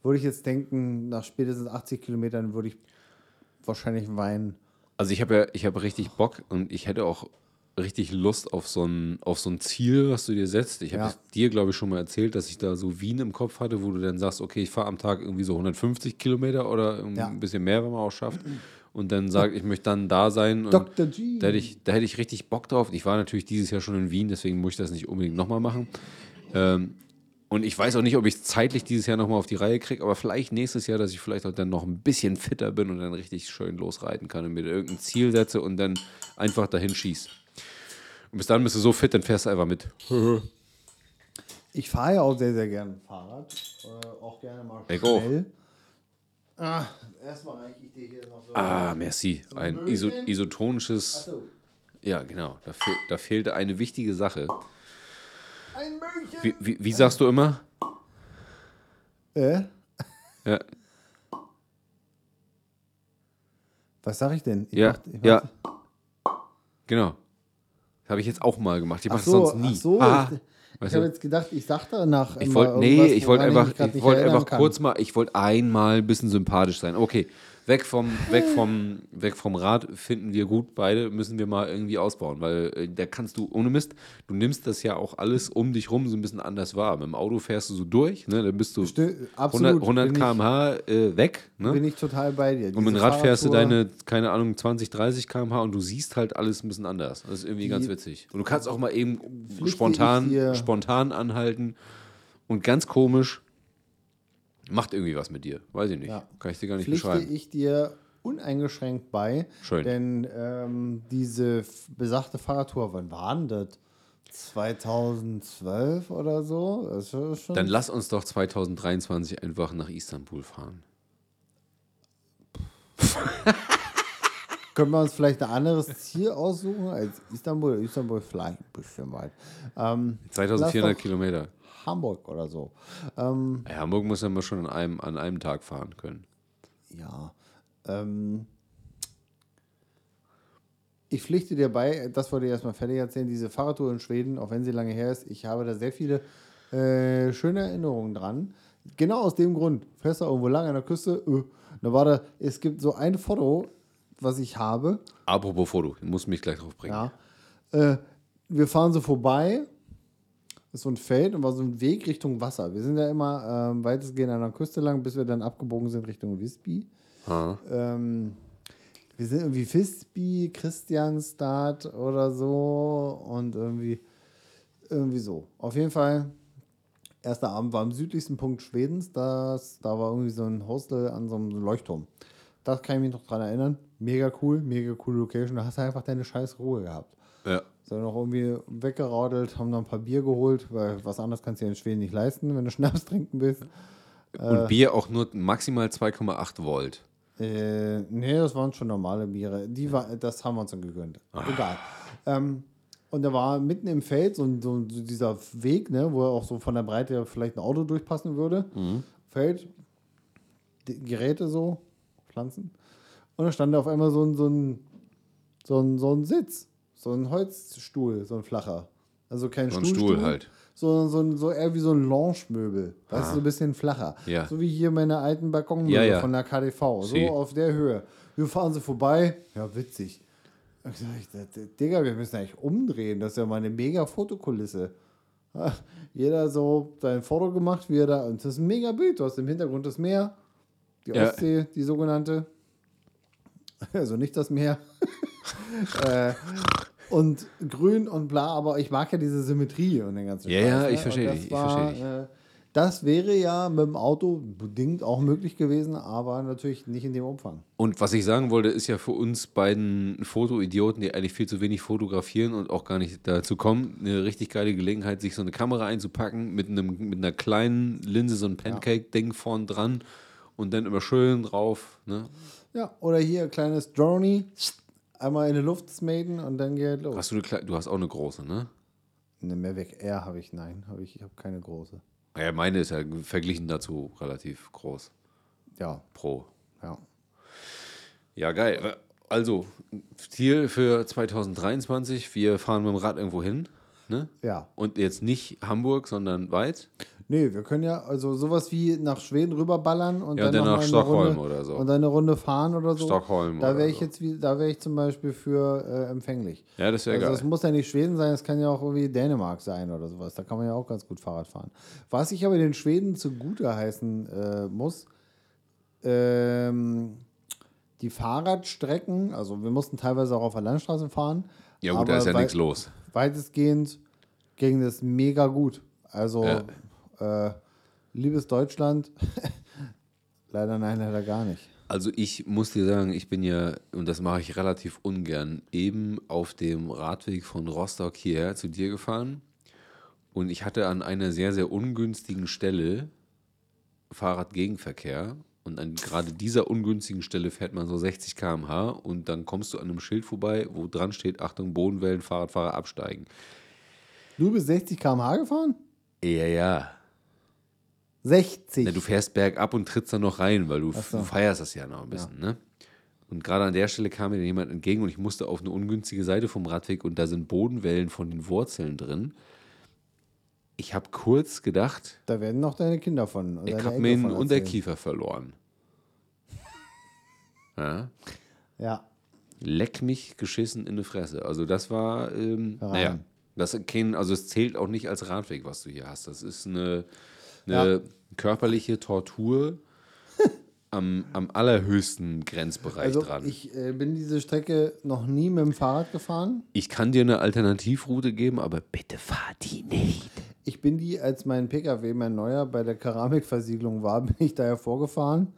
würde ich jetzt denken, nach spätestens 80 Kilometern würde ich wahrscheinlich weinen. Also ich habe ja, ich habe richtig Bock und ich hätte auch richtig Lust auf so ein, auf so ein Ziel, was du dir setzt. Ich habe Ja. es dir, glaube ich, schon mal erzählt, dass ich da so Wien im Kopf hatte, wo du dann sagst, okay, ich fahre am Tag irgendwie so 150 Kilometer oder Ja. ein bisschen mehr, wenn man auch schafft. Und dann sag ich möchte dann da sein. Und Dr. G. Da hätte, ich, da hätte ich richtig Bock drauf. Ich war natürlich dieses Jahr schon in Wien, deswegen muss ich das nicht unbedingt nochmal machen. Ähm, und ich weiß auch nicht, ob ich es zeitlich dieses Jahr nochmal auf die Reihe kriege, aber vielleicht nächstes Jahr, dass ich vielleicht auch dann noch ein bisschen fitter bin und dann richtig schön losreiten kann und mir irgendein Ziel setze und dann einfach dahin schieß. Und bis dann bist du so fit, dann fährst du einfach mit. Ich fahre ja auch sehr, sehr gerne Fahrrad. Äh, auch gerne mal Ich auch. schnell. Ah, erstmal reiche ich dir hier noch so. Ah, merci. Ein iso isotonisches. Ja, genau. Da, fehl, da fehlte eine wichtige Sache. ein Möhnchen. Wie, wie, wie sagst du immer? Äh? Ja, Was sag ich denn? Ich ja, mach- ich mach- ja. Genau. Das habe ich jetzt auch mal gemacht. Ich Ach mache so, das sonst nie. ach so. Ah, ich weißt ich habe jetzt gedacht, ich sag danach Ich wollte, nee, ich wollte einfach, ich nicht wollte einfach kann. kurz mal, ich wollte einmal ein bisschen sympathisch sein. Okay, weg vom, weg vom, weg vom Rad finden wir gut, beide müssen wir mal irgendwie ausbauen, weil äh, da kannst du, ohne Mist, du nimmst das ja auch alles um dich rum so ein bisschen anders wahr. Mit dem Auto fährst du so durch, ne, dann bist du Sti- 100, absolut, 100 bin ich- km/h äh, weg, ne? Bin ich total bei dir. Und mit dem Diese Rad fährst du deine, keine Ahnung, 20, 30 km/h und du siehst halt alles ein bisschen anders. Das ist irgendwie ganz witzig. Und du kannst auch mal eben spontan, spontan anhalten und ganz komisch macht irgendwie was mit dir. Weiß ich nicht. Ja. Kann ich dir gar nicht pflichte beschreiben. ich dir uneingeschränkt bei. Schön. Denn ähm, diese besagte Fahrradtour, wann war denn das? 2012 oder so? Dann lass uns doch 2023 einfach nach Istanbul fahren. Können wir uns vielleicht ein anderes Ziel aussuchen als Istanbul? Istanbul vielleicht ein bisschen weit. Ähm, 2400 lass doch Kilometer. Hamburg oder so. Ähm, Ja, Hamburg muss ja mal schon an einem, an einem Tag fahren können. ja. Ähm, ich pflichte dir bei, das wollte ich erstmal fertig erzählen, diese Fahrradtour in Schweden, auch wenn sie lange her ist, ich habe da sehr viele äh, schöne Erinnerungen dran. Genau aus dem Grund, fährst du irgendwo lang an der Küste, äh, da war da, es gibt so ein Foto, was ich habe, Apropos Foto, ich muss mich gleich drauf bringen. ja. Äh, wir fahren so vorbei, ist so ein Feld und war so ein Weg Richtung Wasser. Wir sind ja immer ähm, weitestgehend an der Küste lang, bis wir dann abgebogen sind Richtung Visby. Ha. Ähm, wir sind irgendwie Visby, Christianstadt oder so und irgendwie, irgendwie so. Auf jeden Fall, erster Abend war am südlichsten Punkt Schwedens. Das, da war irgendwie so ein Hostel an so einem Leuchtturm. Das kann ich mich noch dran erinnern. Mega cool, mega coole Location. Da hast du einfach deine scheiß Ruhe gehabt. Ja. Sind noch irgendwie weggeradelt, haben noch ein paar Bier geholt, weil was anderes kannst du dir in Schweden nicht leisten, wenn du Schnaps trinken willst. Und Bier auch nur maximal 2,8 Volt. Äh, nee, das waren schon normale Biere. Die war, das haben wir uns dann gegönnt. Egal. Ähm, und da war mitten im Feld so, so, dieser Weg, ne, wo auch so von der Breite vielleicht ein Auto durchpassen würde. Feld, die Geräte so, Pflanzen. Und da stand da auf einmal so ein, so ein, so ein, so ein Sitz, so ein Holzstuhl, so ein flacher. Also kein So ein Stuhl halt. So, so, so eher wie so ein Lounge-Möbel. Weißt du, so ein bisschen flacher. Ja. So wie hier meine alten Balkonmöbel Ja, ja. von der KDV. So Sie. auf der Höhe. Wir fahren sie vorbei. Ja, witzig. Ich das- Digga, wir müssen eigentlich umdrehen. Das ist ja mal eine mega Fotokulisse. Ah, Jeder so sein Foto gemacht, wie er da. Und das ist ein mega Bild. Du hast im Hintergrund das Meer, die Ja. Ostsee, die sogenannte. Also nicht das Meer. äh, und grün und bla, aber ich mag ja diese Symmetrie und den ganzen Ja, Scheiß, ja, ne? ich verstehe das dich, verstehe dich. Äh, das wäre ja mit dem Auto bedingt auch möglich gewesen, aber natürlich nicht in dem Umfang. Und was ich sagen wollte, ist ja für uns beiden Fotoidioten, die eigentlich viel zu wenig fotografieren und auch gar nicht dazu kommen, eine richtig geile Gelegenheit, sich so eine Kamera einzupacken mit, einem, mit einer kleinen Linse, so ein Pancake-Ding vorn dran und dann immer schön drauf. Ne? Ja, oder hier ein kleines Drone, einmal in die Luft smaden und dann geht los. Hast du, eine, Kle- du hast auch eine große, ne? Eine Mavic Air habe ich, nein, habe ich, ich habe keine große. Ja, meine ist ja verglichen dazu relativ groß. Ja, Pro. ja. Ja, geil. Also, Ziel für 2023, wir fahren mit dem Rad irgendwo hin. Ne? Ja. Und jetzt nicht Hamburg, sondern weit. Nee, wir können ja also sowas wie nach Schweden rüberballern und Ja, dann, dann nach Stockholm Runde, oder so. Und dann eine Runde fahren oder so. Stockholm Da wäre ich so. jetzt wie, da wäre ich zum Beispiel für äh, empfänglich. Ja, das wäre Also geil. es muss ja nicht Schweden sein, es kann ja auch irgendwie Dänemark sein oder sowas. Da kann man ja auch ganz gut Fahrrad fahren. Was ich aber den Schweden zugute heißen äh, muss, ähm, die Fahrradstrecken, also wir mussten teilweise auch auf der Landstraße fahren. Ja, gut, da ist ja nichts los. Weitestgehend ging das mega gut. Also, Ja. Äh, liebes Deutschland, leider nein, leider gar nicht. Also ich muss dir sagen, ich bin ja, und das mache ich relativ ungern, eben auf dem Radweg von Rostock hierher zu dir gefahren. Und ich hatte an einer sehr, sehr ungünstigen Stelle Fahrradgegenverkehr. Und an gerade dieser ungünstigen Stelle fährt man so 60 km/h und dann kommst du an einem Schild vorbei, wo dran steht, Achtung, Bodenwellen, Fahrradfahrer absteigen. Du bist 60 km/h gefahren? Ja, ja. 60. Na, du fährst bergab und trittst dann noch rein, weil du, so. feierst das ja noch ein bisschen, ne? Und gerade an der Stelle kam mir dann jemand entgegen und ich musste auf eine ungünstige Seite vom Radweg und da sind Bodenwellen von den Wurzeln drin. Ich habe kurz gedacht, Da werden noch deine Kinder von. ich habe mir erzählen. Unterkiefer verloren. Ja. Ja. Leck mich geschissen in die Fresse. Also das war, ähm, naja, das kein, also es zählt auch nicht als Radweg, was du hier hast. Das ist eine, eine körperliche Tortur am, am allerhöchsten Grenzbereich Also dran. Ich, ich äh, bin diese Strecke noch nie mit dem Fahrrad gefahren. kann dir eine Alternativroute geben, aber bitte fahr die nicht. Ich bin die, als mein PKW, mein neuer, bei der Keramikversiegelung war, bin ich daher vorgefahren.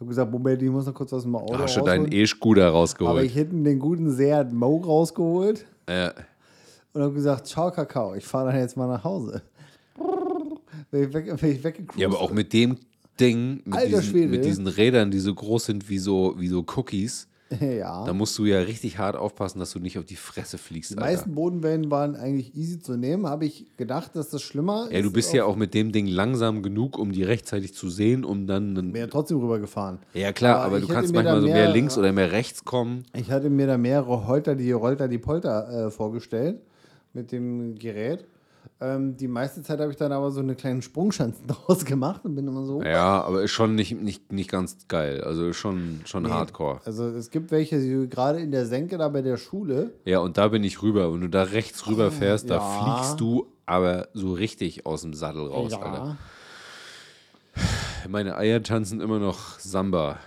habe gesagt, Moment, ich muss noch kurz was aus dem Auto Hast du deinen. E-Scooter Aber rausgeholt? ich hätte den guten Seat Mo rausgeholt äh, und habe gesagt, ciao Kakao, ich fahre dann jetzt mal nach Hause. Bin ich, weg, bin ich weggecruised. ja, aber auch mit dem Ding, mit, Alter diesen, Schwede. mit diesen Rädern, die so groß sind wie so, wie so Cookies, ja. da musst du ja richtig hart aufpassen, dass du nicht auf die Fresse fliegst. Die Alter. meisten Bodenwellen waren eigentlich easy zu nehmen. Habe ich gedacht, dass das schlimmer ist. Ja, du bist ja auch mit dem Ding langsam genug, um die rechtzeitig zu sehen, um dann. Einen, bin ja trotzdem rübergefahren. ja, klar, aber aber, ich du kannst manchmal so mehr mehr- links oder mehr rechts kommen. Ich hatte mir da mehrere Holter, die Rolter, die Polter äh, vorgestellt mit dem Gerät. Ähm, die meiste Zeit habe ich dann aber so eine kleine Sprungschanzen draus gemacht und bin immer so. Ja, aber ist schon nicht, nicht, nicht ganz geil. Also schon, schon hardcore. Also es gibt welche, die gerade in der Senke da bei der Schule. Ja, und da bin ich rüber. Wenn du da rechts rüber fährst, da ja. fliegst du aber so richtig aus dem Sattel raus, ja. Alter. Meine Eier tanzen immer noch Samba.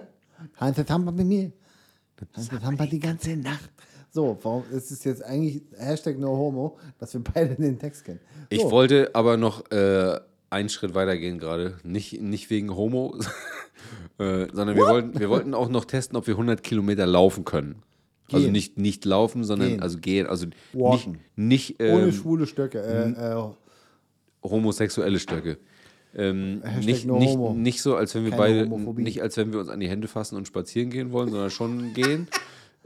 Hans Tampa bei mir. Hans Tampa die ganze Nacht. So, warum ist es jetzt eigentlich Hashtag No Homo, dass wir beide den Text kennen? So, Ich wollte aber noch äh, einen Schritt weitergehen gerade. Nicht, nicht wegen Homo, äh, sondern wir wollten, wir wollten auch noch testen, ob wir 100 Kilometer laufen können. Also Gehen. nicht, nicht laufen, sondern Gehen. also gehen. Also nicht, Walken. nicht ohne ähm, schwule Stöcke. Äh, äh, homosexuelle Stöcke. Ähm, nicht, no nicht, nicht so, als wenn wir Keine beide, Homophobie. nicht als wenn wir uns an die Hände fassen und spazieren gehen wollen, sondern schon gehen.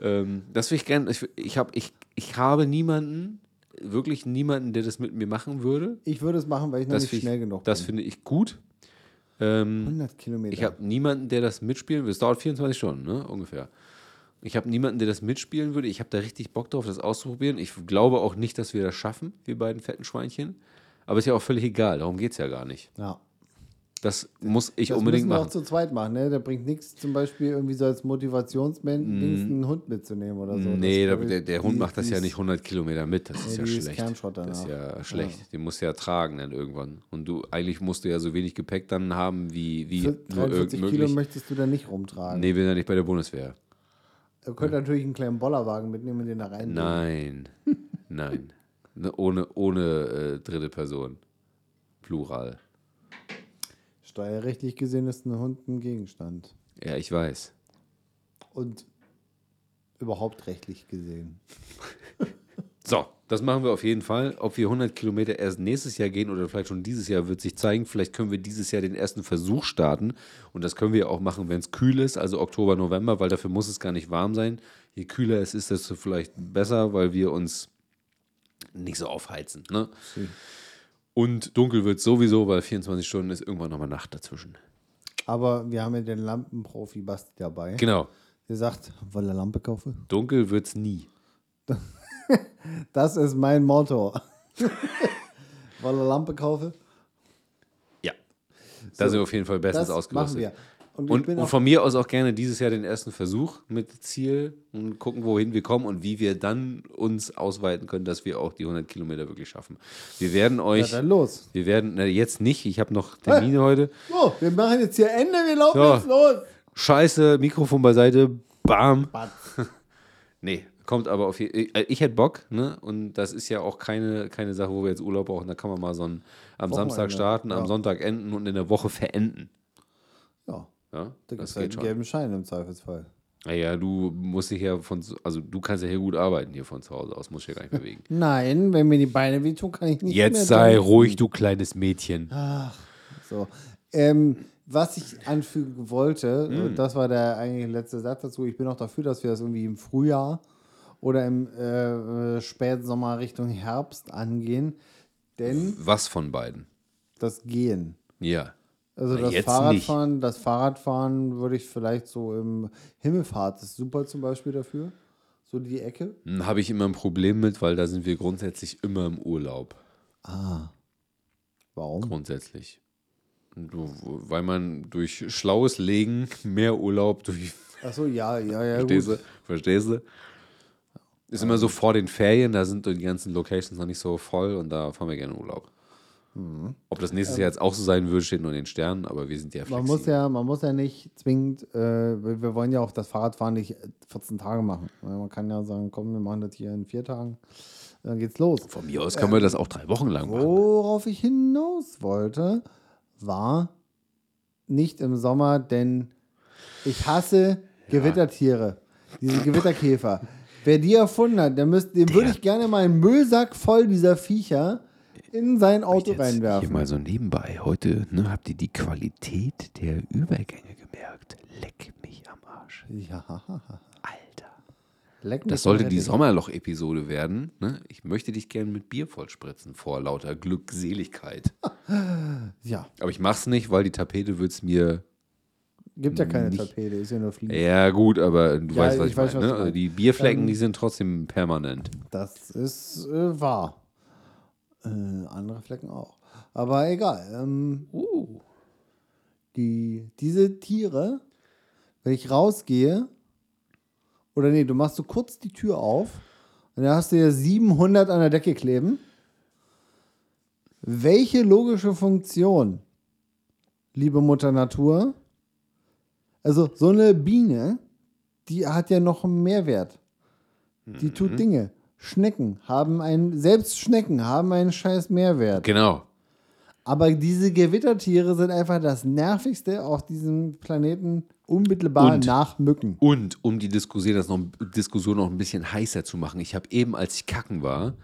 Ähm, das will ich gerne. Ich, ich, hab, ich, ich habe niemanden, wirklich niemanden, der das mit mir machen würde. ich würde es machen, weil ich noch Das, nicht schnell ich, genug das bin. finde ich gut. Ähm, 100 Kilometer. ich habe niemanden, der das mitspielen will. Es dauert 24 Stunden, ne? ungefähr. Ich habe niemanden, der das mitspielen würde. Ich habe da richtig Bock drauf, das auszuprobieren. Ich glaube auch nicht, dass wir das schaffen, wir beiden fetten Schweinchen. Aber ist ja auch völlig egal. Darum geht es ja gar nicht. ja. Das muss ich Das unbedingt müssen wir auch machen. zu zweit machen, ne? Da bringt nichts, zum Beispiel irgendwie so als Motivationsmensch einen Hund mitzunehmen oder so. Mm. Nee, Das, der, der, Hund macht das ja nicht 100 Kilometer mit. Das ist ja schlecht. Das ist ja schlecht. Den musst du ja tragen dann irgendwann. Und du, eigentlich musst du ja so wenig Gepäck dann haben, wie, wie Für nur 43 irgend Kilo möchtest du da nicht rumtragen. Nee, wir sind ja nicht bei der Bundeswehr. Ihr könnt natürlich einen kleinen Bollerwagen mitnehmen und den da rein. Nein, nein. Ne, Ohne, ohne äh, dritte Person. Plural. Steuerrechtlich gesehen ist ein Hund ein Gegenstand. Ja, ich weiß. Und überhaupt rechtlich gesehen. So, das machen wir auf jeden Fall. Ob wir 100 Kilometer erst nächstes Jahr gehen oder vielleicht schon dieses Jahr, wird sich zeigen. Vielleicht können wir dieses Jahr den ersten Versuch starten. Und das können wir auch machen, wenn es kühl ist, also Oktober, November, weil dafür muss es gar nicht warm sein. Je kühler es ist, desto vielleicht besser, weil wir uns nicht so aufheizen. Ne? Und dunkel wird sowieso, weil 24 Stunden ist irgendwann nochmal Nacht dazwischen. Aber wir haben ja den Lampenprofi Basti dabei. Genau. Der sagt, wollen eine Lampe kaufen? Dunkel wird es nie. Das ist mein Motto. wollen eine Lampe kaufen? Ja. Da sind wir auf jeden Fall bestens ausgerüstet. machen wir. Und, Und, und von mir aus auch gerne dieses Jahr den ersten Versuch mit Ziel und gucken, wohin wir kommen und wie wir dann uns ausweiten können, dass wir auch die 100 Kilometer wirklich schaffen. Wir werden ja, euch, dann los. wir werden, na, jetzt nicht, ich habe noch Termine heute. So, wir machen jetzt hier Ende, wir laufen So. jetzt los. Scheiße, Mikrofon beiseite, bam. Batz. Nee, kommt aber auf jeden ich, ich hätte Bock, ne? Und das ist ja auch keine, keine Sache, wo wir jetzt Urlaub brauchen. Da kann man mal so ein, am Wochenende, Samstag starten, am ja. Sonntag enden und in der Woche verenden. Ja, Ja, da gibt das es halt geht einen schon. gelben Schein im Zweifelsfall. Naja, du musst dich ja von, also du kannst ja hier gut arbeiten hier von zu Hause aus, musst dich ja gar nicht bewegen. Nein, wenn mir die Beine wehtun, kann ich nicht mehr Jetzt sei tanzen. ruhig, du kleines Mädchen. So. Ähm, was ich anfügen wollte, und das war der eigentlich letzte Satz dazu, ich bin auch dafür, dass wir das irgendwie im Frühjahr oder im äh, Spätsommer Richtung Herbst angehen, denn Was von beiden? das Gehen. Ja. Also das jetzt Fahrradfahren, das Fahrradfahren würde ich vielleicht so im Himmelfahrt ist super zum Beispiel dafür. So die Ecke. Hm, Habe ich immer ein Problem mit, weil da sind wir grundsätzlich immer im Urlaub. Warum? Grundsätzlich. Weil man durch schlaues Legen mehr Urlaub durch Achso, ja, ja, ja. Verstehst du? Verstehst du? Ist immer so vor den Ferien, da sind die ganzen Locations noch nicht so voll und da fahren wir gerne Urlaub. Mhm. Ob das nächstes Jahr jetzt auch so sein würde, steht nur in den Sternen, aber wir sind ja flexibel. Man muss ja, man muss ja nicht zwingend, äh, wir wir wollen ja auch das Fahrradfahren nicht 14 Tage machen. Man kann ja sagen, komm, wir machen das hier in vier Tagen. Dann geht's los. Von mir aus können wir das auch drei Wochen lang machen. Worauf ich hinaus wollte, war nicht im Sommer, denn ich hasse Gewittertiere. Diese Gewitterkäfer. Wer die erfunden hat, der müsste, dem würde ich gerne mal einen Müllsack voll dieser Viecher in sein Auto Jetzt hier reinwerfen. mal so nebenbei. Heute ne, habt ihr die Qualität der Übergänge gemerkt. Leck mich am Arsch. Ja, Alter. leck mich Das sollte die. Sommerloch-Episode werden. Ne? Ich möchte dich gerne mit Bier vollspritzen vor lauter Glückseligkeit. Ja, Aber ich mach's nicht, weil die Tapete wird's mir. gibt ja keine Nicht- Tapete, ist ja nur Fliegen. Ja, gut, aber du Ja, weißt, was ich ich, weiß, meine. Ne? Also die Bierflecken, Ähm, die sind trotzdem permanent. Das ist äh, wahr. Äh, andere Flecken auch. Aber egal. Ähm, Uh. die, diese Tiere, wenn ich rausgehe, oder nee, du machst so kurz die Tür auf und dann hast du ja 700 an der Decke kleben. Welche logische Funktion, liebe Mutter Natur, also so eine Biene, die hat ja noch einen Mehrwert. Die Mhm. tut Dinge. Schnecken haben einen, selbst Schnecken haben einen scheiß Mehrwert. Genau. Aber diese Gewittertiere sind einfach das nervigste auf diesem Planeten unmittelbar Und- nach Mücken. Und um die Diskussion, das noch, Diskussion noch ein bisschen heißer zu machen, ich habe eben, als ich kacken war,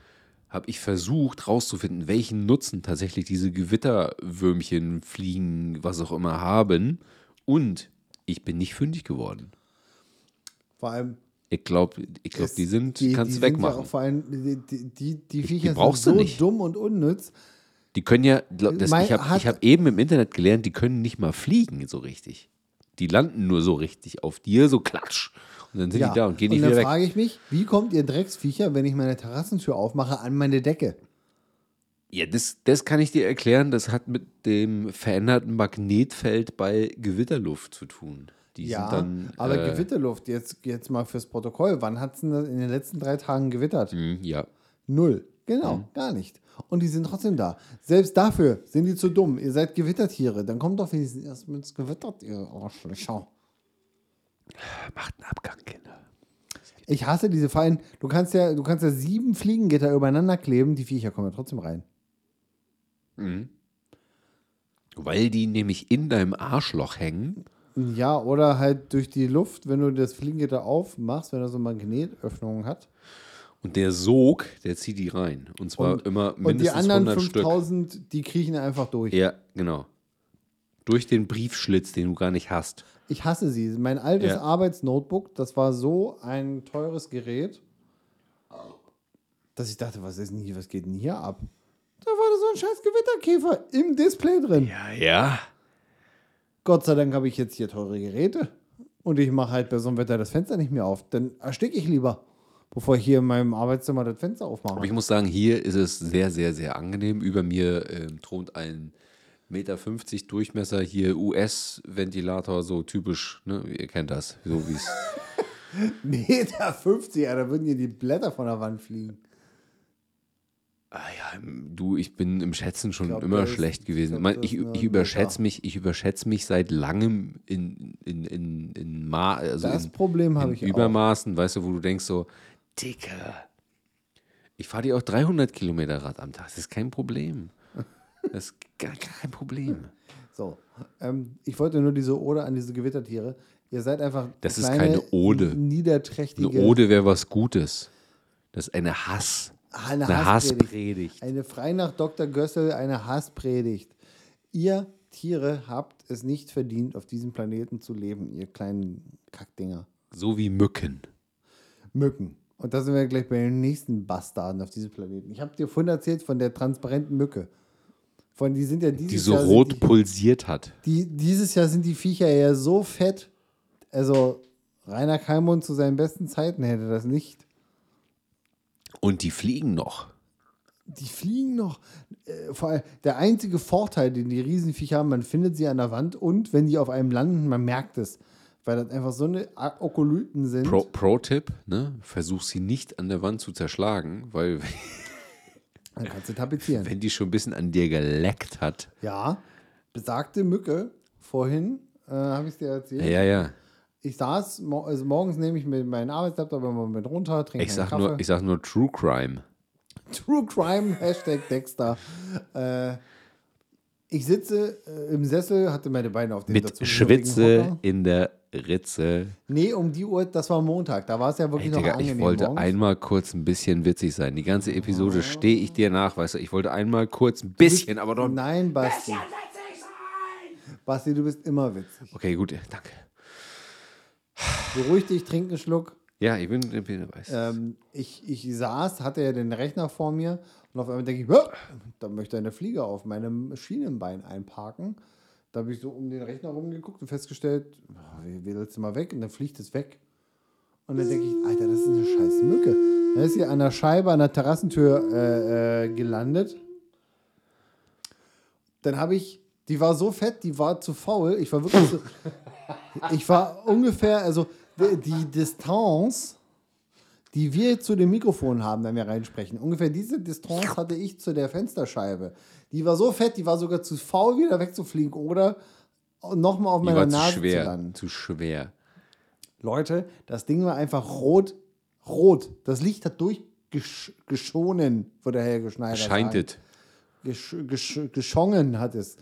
habe ich versucht rauszufinden, welchen Nutzen tatsächlich diese Gewitterwürmchen, Fliegen, was auch immer haben. Und ich bin nicht fündig geworden. Vor allem, Ich glaube, ich glaub, die sind, die, kannst die du ja wegmachen. auch vor allem, die, die, die, die Viecher brauchst sind so nicht. dumm und unnütz. Die können ja, glaub, das, Mein- ich habe hab eben im Internet gelernt, die können nicht mal fliegen so richtig. Die landen nur so richtig auf dir, so klatsch. Und dann sind die da und gehen nicht dann wieder weg. frage ich mich, wie kommt ihr Drecksviecher, wenn ich meine Terrassentür aufmache, an meine Decke? Ja, das, das kann ich dir erklären. Das hat mit dem veränderten Magnetfeld bei Gewitterluft zu tun. Die ja, sind dann. aber äh, Gewitterluft, jetzt, jetzt mal fürs Protokoll, wann hat es denn in den letzten drei Tagen gewittert? mh, Ja. Null. Genau, Mhm. gar nicht. Und die sind trotzdem da. Selbst dafür sind die zu dumm. Ihr seid Gewittertiere. Dann kommt doch wenigstens erst mit ins Gewittert, ihr Arschlöcher. Macht einen Abgang, Kinder. Ich hasse diese Fallen. Du kannst ja, du kannst ja sieben Fliegengitter übereinander kleben, die Viecher kommen ja trotzdem rein. Weil die nämlich in deinem Arschloch hängen. Ja, oder halt durch die Luft, wenn du das Fliegengitter aufmachst, wenn er so Magnetöffnungen hat. Und der Sog, der zieht die rein. Und zwar Und- immer Und die mindestens anderen 100 Stück. 5000, die kriechen einfach durch. Ja, genau. Durch den Briefschlitz, den du gar nicht hast. Ich hasse sie. Mein altes Ja. Arbeitsnotebook, das war so ein teures Gerät, dass ich dachte, was ist denn hier, was geht denn hier ab? Da war da so ein scheiß Gewitterkäfer im Display drin. Ja, ja. Gott sei Dank habe ich jetzt hier teure Geräte. Und ich mache halt bei so einem Wetter das Fenster nicht mehr auf. Dann ersticke ich lieber, bevor ich hier in meinem Arbeitszimmer das Fenster aufmache. Aber ich muss sagen, hier ist es sehr, sehr, sehr angenehm. Über mir ähm, thront ein Meter 50 Durchmesser, hier US-Ventilator, so typisch, ne? Ihr kennt das, so wie es. Meter 50, ja, da würden hier die Blätter von der Wand fliegen. Ah ja, du, ich bin im Schätzen schon glaub, immer ist- schlecht ich gewesen. glaub, Ich, ich, ist ich überschätze Meter. mich, ich überschätze mich seit langem in, in, in, in, Ma also Das in, Problem in ich auch. Übermaßen, weißt du, wo du denkst so, Dicker, ich fahre dir auch 300 Kilometer Rad am Tag, das ist kein Problem. Das ist gar kein Problem. So, ähm, ich wollte nur diese Ode an diese Gewittertiere. Ihr seid einfach Das ist kleine, keine Ode. niederträchtige Eine Ode wäre was Gutes. Das ist eine Hass. Eine, Eine Hasspredigt. Hasspredigt. Eine frei nach Dr. Gössel, eine Hasspredigt. Ihr Tiere habt es nicht verdient, auf diesem Planeten zu leben, ihr kleinen Kackdinger. So wie Mücken. Mücken. Und da sind wir gleich bei den nächsten Bastarden auf diesem Planeten. Ich habe dir vorhin erzählt von der transparenten Mücke. Von die sind ja dieses Die so Jahr rot die, pulsiert hat. die, dieses Jahr sind die Viecher ja so fett. Also Rainer Kalmund zu seinen besten Zeiten hätte das nicht. Und die fliegen noch. Die fliegen noch. Äh, vor allem der einzige Vorteil, den die Riesenviecher haben, man findet sie an der Wand und wenn die auf einem landen, man merkt es. weil das einfach so eine Okolyten sind. Pro- Pro-Tipp, ne? versuch sie nicht an der Wand zu zerschlagen, weil Dann kannst du tapezieren. wenn die schon ein bisschen an dir geleckt hat. Ja, besagte Mücke, vorhin äh, habe ich es dir erzählt. Ja, ja. Ich saß, also morgens nehme ich mir meinen Arbeitslaptop immer mit runter, trinke Ich sag, Kaffee. nur, ich sag nur True Crime. True Crime, Hashtag Dexter. Äh, ich sitze äh, im Sessel, hatte meine Beine auf den Mit Schwitze in der Ritze. Nee, um die Uhr, das war Montag. Da war es ja Ey, wirklich noch Digga, angenehm ich wollte morgens. einmal kurz ein bisschen witzig sein. Die ganze Episode stehe ich dir nach, weißt du. Ich wollte einmal kurz ein bisschen, aber doch. Nein, Basti. Basti, du bist immer witzig. Okay, gut, danke. Beruhig dich, trink einen Schluck. Ja, ich bin, ich bin weiß. Ähm, ich, ich saß, hatte ja den Rechner vor mir und auf einmal denke ich, "Hä, da möchte eine Fliege auf meinem Schienenbein einparken. Da habe ich so um den Rechner rumgeguckt und festgestellt, oh, wie willst du mal weg? Und dann fliegt es weg. Und dann denke ich, Alter, das ist eine scheiß Mücke. Dann ist sie an der Scheibe, an der Terrassentür äh, äh, gelandet. Dann habe ich, die war so fett, die war zu faul. Ich war wirklich so, ich war ungefähr, also die, Distanz, die wir zu dem Mikrofon haben, wenn wir reinsprechen, ungefähr diese Distanz hatte ich zu der Fensterscheibe. Die war so fett, die war sogar zu faul, wieder wegzufliegen oder nochmal auf Die meiner zu Nase zu schwer. landen. Zu schwer. Leute, das Ding war einfach rot. Rot. Das Licht hat durchgeschonen, Scheint sagen. es. Gesch, gesch, geschongen hat es.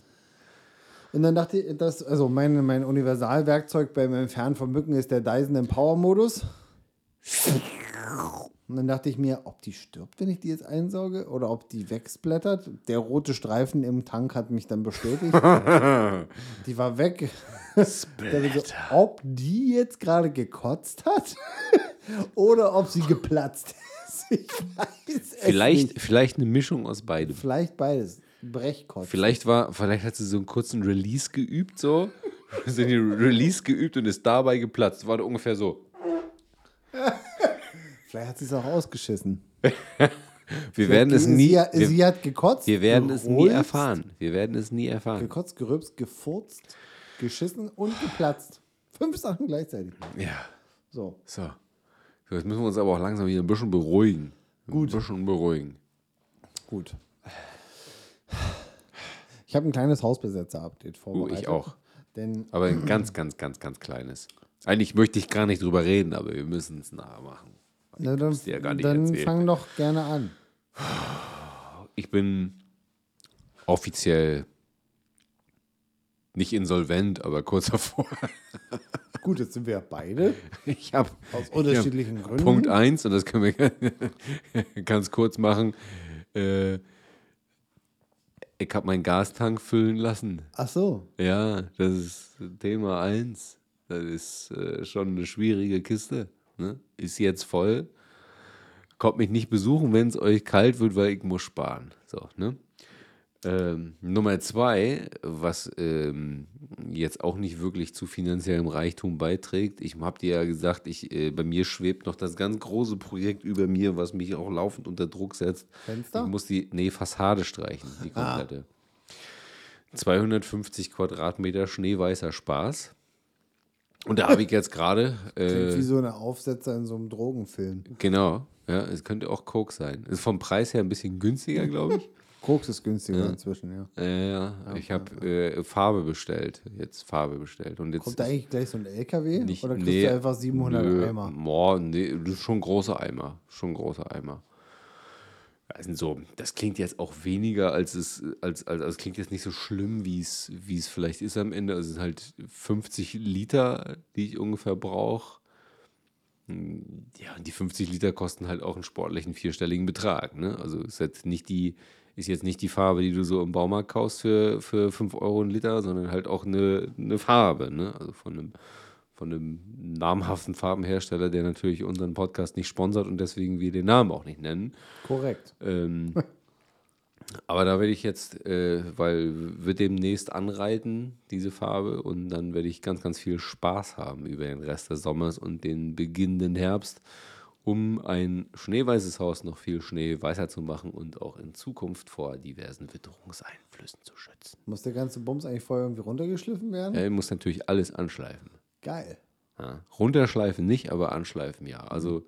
Und dann dachte ich, das, also mein, mein Universalwerkzeug beim Entfernen von Mücken ist der Dyson Empower-Modus. Und dann dachte ich mir, ob die stirbt, wenn ich die jetzt einsauge, oder ob die wegsblättert. Der rote Streifen im Tank hat mich dann bestätigt. die war weg. So, ob die jetzt gerade gekotzt hat oder ob sie geplatzt ist. Ich weiß es Vielleicht, nicht. vielleicht eine Mischung aus beidem. Vielleicht beides. Brechkotz. Vielleicht war, vielleicht hat sie so einen kurzen Release geübt, so. so einen Release geübt und ist dabei geplatzt. War ungefähr so. Vielleicht hat sie es auch ausgeschissen. Wir werden es sie, nie, Sie, wir, sie hat gekotzt. wir werden es nie gerülpst, erfahren. Wir werden es nie erfahren. Gekotzt, gerülpst, gefurzt, geschissen und geplatzt. Fünf Sachen gleichzeitig. Ja, So. so. so. Jetzt müssen wir uns aber auch langsam wieder ein bisschen beruhigen. Gut. Ein bisschen beruhigen. Gut. Ich habe ein kleines Hausbesetzer-Update vorbereitet. ich auch. Denn Aber ein ganz, ganz, ganz, ganz kleines. Eigentlich möchte ich gar nicht drüber reden, aber wir müssen es nachmachen. na, dann, ja gar nicht dann erzählen. fang doch gerne an. Ich bin offiziell nicht insolvent, aber kurz davor. Gut, jetzt sind wir beide Ich habe aus unterschiedlichen Gründen. Punkt 1, und das können wir ganz kurz machen. Äh, ich habe meinen Gastank füllen lassen. Ach so. Ja, das ist Thema 1. Das ist äh, schon eine schwierige Kiste. Ne? Ist jetzt voll. Kommt mich nicht besuchen, wenn es euch kalt wird, weil ich muss sparen. So, ne? Ähm, Nummer zwei, was ähm, jetzt auch nicht wirklich zu finanziellem Reichtum beiträgt. Ich habe dir ja gesagt, ich, äh, bei mir schwebt noch das ganz große Projekt über mir, was mich auch laufend unter Druck setzt. Fenster? Ich muss die, nee, Fassade streichen, die komplette. 250 Quadratmeter schneeweißer Spaß. Und da habe ich jetzt gerade, Klingt äh, wie so eine Aufsetzer in so einem Drogenfilm. genau, ja, es könnte auch Coke sein. Ist vom Preis her ein bisschen günstiger, glaube ich. Koks ist günstiger inzwischen, ja. Äh, ja, ich habe äh, Farbe bestellt. Jetzt Farbe bestellt. Und jetzt Kommt da eigentlich gleich so ein LKW? nicht, oder kriegst nee, du einfach 700 nö, Eimer? Boah, nee, das ist schon ein großer Eimer. Schon ein großer Eimer. Also so, das klingt jetzt auch weniger, als es, als, als, es klingt jetzt nicht so schlimm, wie es, wie es vielleicht ist am Ende. Also es sind halt 50 Liter, die ich ungefähr brauche. Ja, und die 50 Liter kosten halt auch einen sportlichen vierstelligen Betrag. Ne? Also ist jetzt nicht die, ist jetzt nicht die Farbe, die du so im Baumarkt kaufst für, für 5 Euro ein Liter, sondern halt auch eine, eine Farbe. Ne? Also von einem, von einem namhaften Farbenhersteller, der natürlich unseren Podcast nicht sponsert und deswegen wir den Namen auch nicht nennen. Korrekt. Ähm, aber da werde ich jetzt, äh, weil wird demnächst anreiten, diese Farbe, und dann werde ich ganz, ganz viel Spaß haben über den Rest des Sommers und den beginnenden Herbst, um ein schneeweißes Haus noch viel schneeweißer zu machen und auch in Zukunft vor diversen Witterungseinflüssen zu schützen. Muss der ganze Bums eigentlich vorher irgendwie runtergeschliffen werden? Er muss natürlich alles anschleifen. Geil. Ja. Runterschleifen nicht, aber anschleifen ja. Also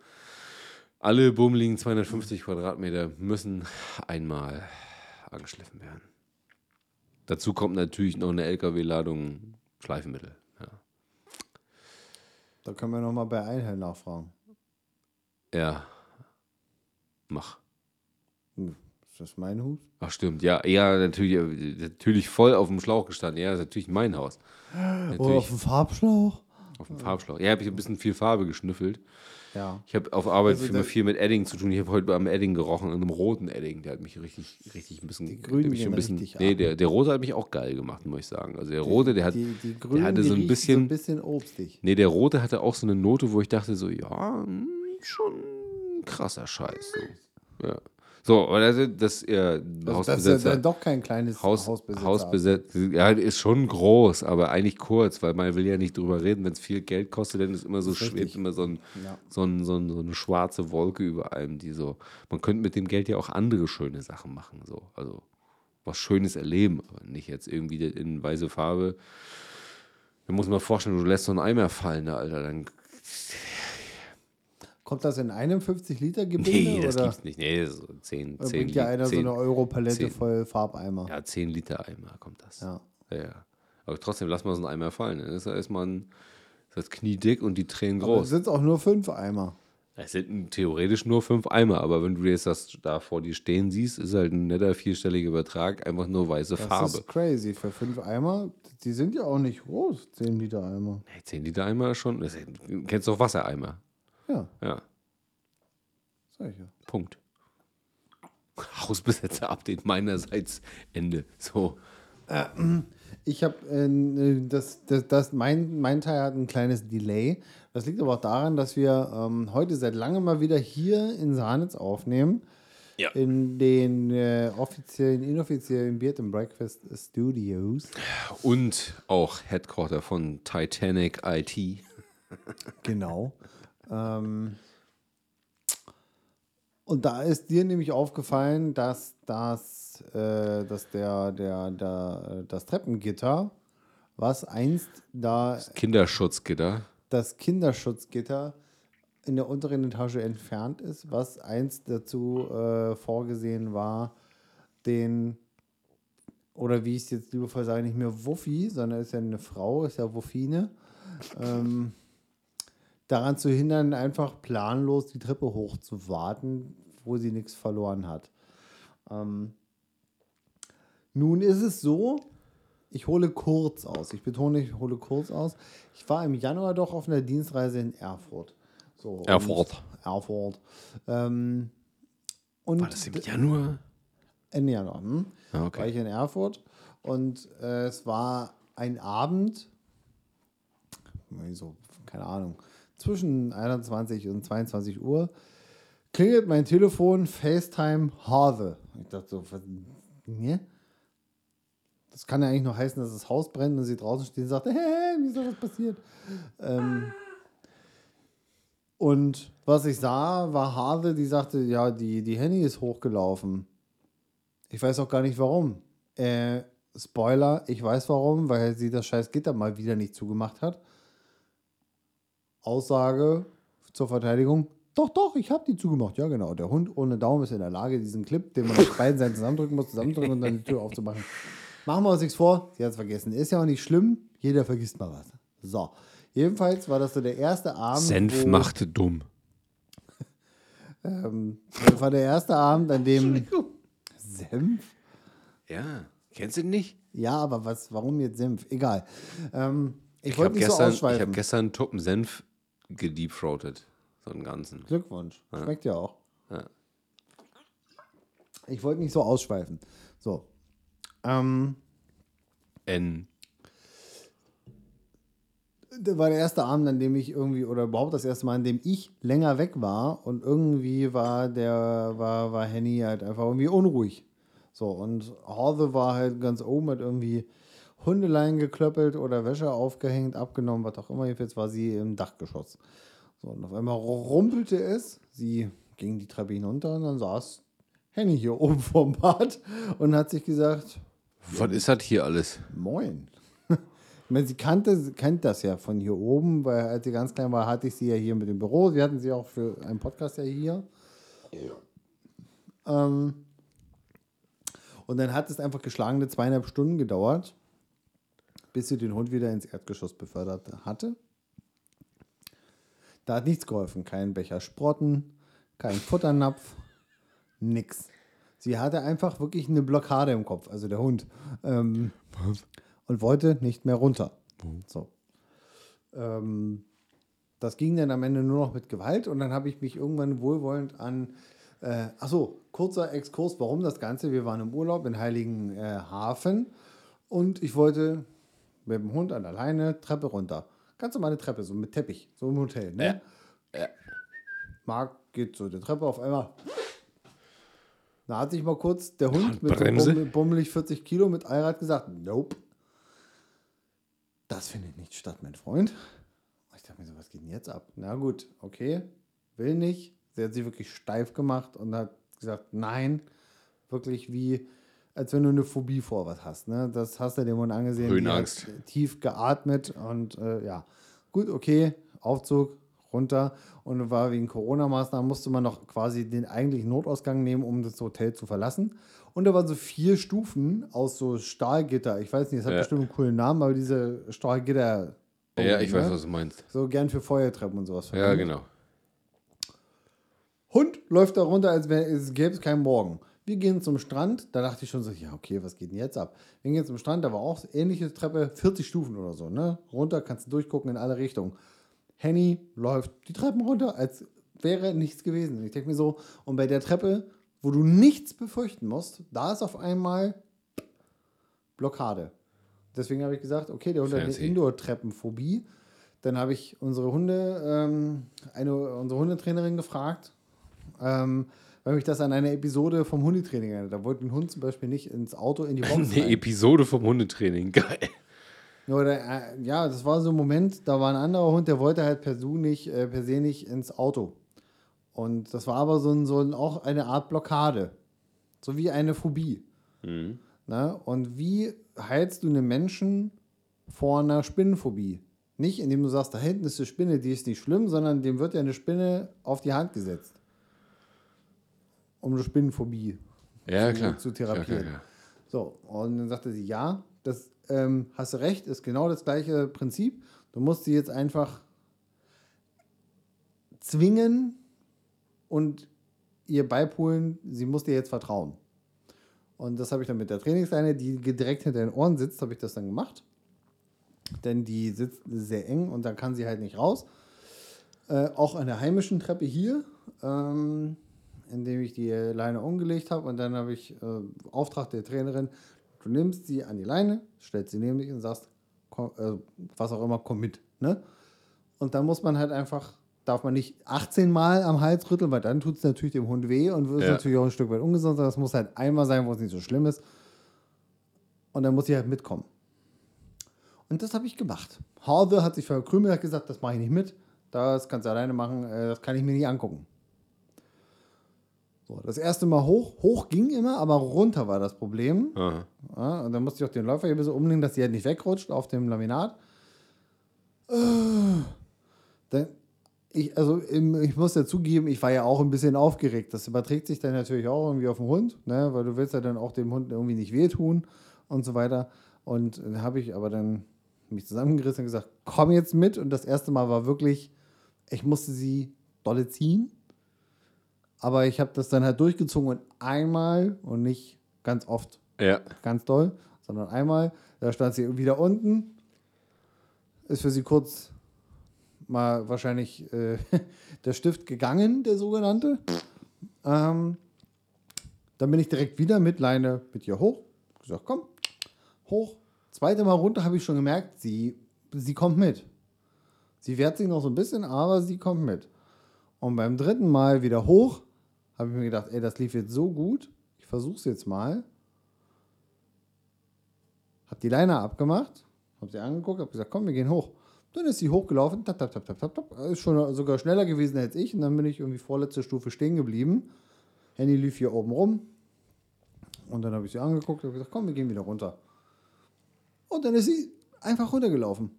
alle bummeligen 250 Quadratmeter müssen einmal angeschliffen werden. Dazu kommt natürlich noch eine LKW-Ladung Schleifenmittel. Ja. Da können wir nochmal bei Einhell nachfragen. Ja. Mach. Hm, Ist das mein Hut? Ach stimmt, ja, ja, natürlich, natürlich voll auf dem Schlauch gestanden. Ja, ist natürlich mein Haus. Oder auf Natürlich dem Farbschlauch? auf dem Farbschlauch. Ja, habe ich ein bisschen viel Farbe geschnüffelt. Ja. Ich habe auf Arbeit Also da- viel mit Edding zu tun. Ich habe heute am Edding gerochen, an einem roten Edding. Der hat mich richtig, richtig ein bisschen. Die Grünen der mich ein bisschen nee, der, der rote hat mich auch geil gemacht, muss ich sagen. Also der rote, der hat. die, die Grünen, hatte die so ein bisschen- so ein bisschen obstig. Nee, der rote hatte auch so eine Note, wo ich dachte so, ja, hm, schon krasser Scheiß. So. Ja. So, aber das, das, ja, Also das ist ja doch kein kleines Haus, Hausbesitzer. Hausbesetzt, ja, ist schon groß, aber eigentlich kurz, weil man will ja nicht drüber reden, wenn es viel Geld kostet, dann ist immer so schwebt immer so, ein, Ja. so, ein, so, ein, so eine schwarze Wolke über einem, die so, man könnte mit dem Geld ja auch andere schöne Sachen machen, so, also was Schönes erleben, aber nicht jetzt irgendwie in weiße Farbe. Da muss man vorstellen, du lässt so einen Eimer fallen, Alter, dann, Kommt das in einem 50-Liter-Gebinde? nee, das oder gibt's nicht, nee, so 10, oder 10, bringt ja einer so 10, eine Europalette zehn. voll Farbeimer? ja, 10 Liter Eimer kommt das. Ja. Ja. Aber trotzdem, lass mal so einen Eimer fallen. Dann ist, ist man ist das Knie dick und die Tränen Aber es groß. sind auch nur fünf Eimer. Es sind theoretisch nur fünf Eimer, aber wenn du jetzt das da vor dir stehen siehst, ist halt ein netter vierstelliger Betrag, einfach nur weiße Das Farbe. ist crazy. Für fünf Eimer, die sind ja auch nicht groß, 10 Liter Eimer. Hey, 10 Liter Eimer schon. Das, du kennst doch Wassereimer. Ja, Ja, sag ich ja. Punkt. Hausbesetzer-Update meinerseits Ende. So. Ich habe äh, das, das, das, mein, mein Teil hat ein kleines Delay. Das liegt aber auch daran, dass wir ähm, heute seit langem mal wieder hier in Sahnitz aufnehmen. Ja. In den äh, offiziellen, inoffiziellen Beard and Breakfast Studios. Und auch Headquarter von Titanic IT. Genau. Ähm, und da ist dir nämlich aufgefallen, dass das, äh, dass der, der, der, das Treppengitter, was einst da Kinderschutzgitter. das Kinderschutzgitter in der unteren Etage entfernt ist, was einst dazu äh, vorgesehen war, den, oder wie ich es jetzt liebevoll sage, nicht mehr Wuffi, sondern ist ja eine Frau, ist ja Wuffine, ähm, daran zu hindern, einfach planlos die Treppe hoch zu warten, wo sie nichts verloren hat. Ähm, nun ist es so, ich hole kurz aus. Ich betone, ich hole kurz aus. Ich war im Januar doch auf einer Dienstreise in Erfurt. So, Erfurt. Erfurt. Ähm, und War das im Januar? Ende Januar. Hm? Ah, okay. War ich in Erfurt und äh, es war ein Abend, so, keine Ahnung, zwischen 21 und 22 Uhr klingelt mein Telefon, FaceTime Harve. Ich dachte so, was, ne? Das kann ja eigentlich nur heißen, dass das Haus brennt und sie draußen steht und sagt, hey, wie ist da passiert? Ähm, und was ich sah, war Harve, die sagte, ja, die, die Henny ist hochgelaufen. Ich weiß auch gar nicht warum. Äh, Spoiler, ich weiß warum, weil sie das scheiß Gitter mal wieder nicht zugemacht hat. Aussage zur Verteidigung. Doch, doch, ich habe die zugemacht. Ja, genau. Der Hund ohne Daumen ist in der Lage, diesen Clip, den man auf beiden Seiten zusammendrücken muss, zusammendrücken und dann die Tür aufzumachen. Machen wir uns nichts vor. Sie hat es vergessen. Ist ja auch nicht schlimm. Jeder vergisst mal was. So. Jedenfalls war das so der erste Abend. Senf machte dumm. Ähm, das war der erste Abend, an dem. Senf? Ja, kennst du den nicht? Ja, aber was, warum jetzt Senf? Egal. Ähm, ich, Ich wollte habe nicht so gestern, ich ausschweifen. hab gestern einen Tuppen Senf gedeepthroated. So einen ganzen. Glückwunsch. Schmeckt ja auch. Ja. Ich wollte nicht so ausschweifen. So. Ähm, N. das war der erste Abend, an dem ich irgendwie, oder überhaupt das erste Mal, an dem ich länger weg war und irgendwie war der, war, war Henny halt einfach irgendwie unruhig. So, und Horve war halt ganz oben, hat irgendwie Hundeleien geklöppelt oder Wäsche aufgehängt, abgenommen, was auch immer. Jedenfalls war sie im Dachgeschoss. So, und auf einmal rumpelte es. Sie ging die Treppe hinunter und dann saß Henny hier oben vorm Bad und hat sich gesagt, Was ist das hier alles? Moin. Ich meine, sie kannte, sie kennt das ja von hier oben, weil als sie ganz klein war, hatte ich sie ja hier mit dem Büro. Wir hatten sie auch für einen Podcast ja hier. Ähm, und dann hat es einfach geschlagene zweieinhalb Stunden gedauert, bis sie den Hund wieder ins Erdgeschoss befördert hatte. Da hat nichts geholfen. Kein Becher Sprotten, kein Futternapf, nix. Sie hatte einfach wirklich eine Blockade im Kopf, also der Hund. Ähm, und wollte nicht mehr runter. So. Ähm, das ging dann am Ende nur noch mit Gewalt und dann habe ich mich irgendwann wohlwollend an. Äh, achso, kurzer Exkurs, warum das Ganze? Wir waren im Urlaub in Heiligenhafen und ich wollte mit dem Hund an der Leine Treppe runter. Ganz normale Treppe, so mit Teppich, so im Hotel. Ne? Marc geht so die Treppe auf einmal. Da hat sich mal kurz der Hund mit so Bremse? bummelig 40 Kilo mit Allrad gesagt, nope. Das findet nicht statt, mein Freund. Ich dachte mir so, was geht denn jetzt ab? Na gut, okay, will nicht. Sie hat sich wirklich steif gemacht und hat gesagt, nein, wirklich wie, als wenn du eine Phobie vor was hast. Ne? Das hast du dem Hund angesehen. Höhenangst. Tief geatmet und äh, ja, gut, okay, Aufzug, runter und war wegen Corona-Maßnahmen musste man noch quasi den eigentlichen Notausgang nehmen, um das Hotel zu verlassen. Und da waren so vier Stufen aus so Stahlgitter. Ich weiß nicht, es hat Ja. bestimmt einen coolen Namen, aber diese Stahlgitter. Ja, ich weiß, ne? was du meinst. So gern für Feuertreppen und sowas. Ja, genau. Hund läuft da runter, als gäbe es keinen Morgen. Wir gehen zum Strand, da dachte ich schon so, ja, okay, was geht denn jetzt ab? Wir gehen zum Strand, da war auch ähnliche Treppe, 40 Stufen oder so, ne? Runter, kannst du durchgucken in alle Richtungen. Henny läuft die Treppen runter, als wäre nichts gewesen. Ich denke mir so, und bei der Treppe, wo du nichts befürchten musst, da ist auf einmal Blockade. Deswegen habe ich gesagt, okay, der Hund hat eine Fancy. Indoor-Treppenphobie. Dann habe ich unsere Hunde, ähm, eine, unsere Hundetrainerin gefragt, ähm, weil mich das an eine Episode vom Hundetraining erinnert. Da wollte ein Hund zum Beispiel nicht ins Auto in die Box Eine rein. Episode vom Hundetraining. Geil. Oder, äh, ja, das war so ein Moment, da war ein anderer Hund, der wollte halt per se nicht, äh, per se nicht ins Auto. Und das war aber so, ein, so ein, auch eine Art Blockade. So wie eine Phobie. Ne? Und wie heilst du einen Menschen vor einer Spinnenphobie? Nicht, indem du sagst, da hinten ist eine Spinne, die ist nicht schlimm, sondern dem wird ja eine Spinne auf die Hand gesetzt. Um eine Spinnenphobie Ja, zu, zu therapieren. klar, klar. So, und dann sagte sie, ja, das ähm, hast du recht, ist genau das gleiche Prinzip. Du musst sie jetzt einfach zwingen und ihr beipulen, sie muss dir jetzt vertrauen. Und das habe ich dann mit der Trainingsleine, die direkt hinter den Ohren sitzt, habe ich das dann gemacht. Denn die sitzt sehr eng und dann kann sie halt nicht raus. Äh, auch an der heimischen Treppe hier, ähm, indem ich die Leine umgelegt habe. Und dann habe ich äh, Auftrag der Trainerin, du nimmst sie an die Leine, stellst sie neben dich und sagst, komm, äh, was auch immer, komm mit. Ne? Und dann muss man halt einfach, darf man nicht 18 Mal am Hals rütteln, weil dann tut es natürlich dem Hund weh und wird Ja. natürlich auch ein Stück weit ungesund sein. Das muss halt einmal sein, wo es nicht so schlimm ist. Und dann muss sie halt mitkommen. Und das habe ich gemacht. Harve hat sich verkrümelt, hat gesagt, das mache ich nicht mit. Das kannst du alleine machen, äh, das kann ich mir nicht angucken. So, das erste Mal hoch. Hoch ging immer, aber runter war das Problem. Ja, und dann musste ich auch den Läufer hier ein bisschen umlegen, dass sie halt nicht wegrutscht auf dem Laminat. Äh, Dann, ich, also ich muss ja zugeben, ich war ja auch ein bisschen aufgeregt. Das überträgt sich dann natürlich auch irgendwie auf den Hund, ne? weil du willst ja dann auch dem Hund irgendwie nicht wehtun und so weiter. Und dann habe ich aber dann mich zusammengerissen und gesagt, komm jetzt mit. Und das erste Mal war wirklich, ich musste sie dolle ziehen. Aber ich habe das dann halt durchgezogen und einmal und nicht ganz oft Ja. ganz doll, sondern einmal, da stand sie wieder unten, ist für sie kurz mal wahrscheinlich äh, der Stift gegangen, der sogenannte. Ähm, dann bin ich direkt wieder mit Leine mit ihr hoch. Gesagt, komm, hoch. Zweite Mal runter habe ich schon gemerkt, sie, sie kommt mit. Sie wehrt sich noch so ein bisschen, aber sie kommt mit. Und beim dritten Mal wieder hoch, habe ich mir gedacht, ey, das lief jetzt so gut, ich versuche es jetzt mal. Hab die Leine abgemacht, hab sie angeguckt, hab gesagt, komm, wir gehen hoch. Dann ist sie hochgelaufen, tap, tap, tap, tap, tap, tap. ist schon sogar schneller gewesen als ich. Und dann bin ich irgendwie vorletzte Stufe stehen geblieben. Handy lief hier oben rum. Und dann habe ich sie angeguckt und gesagt, komm, wir gehen wieder runter. Und dann ist sie einfach runtergelaufen.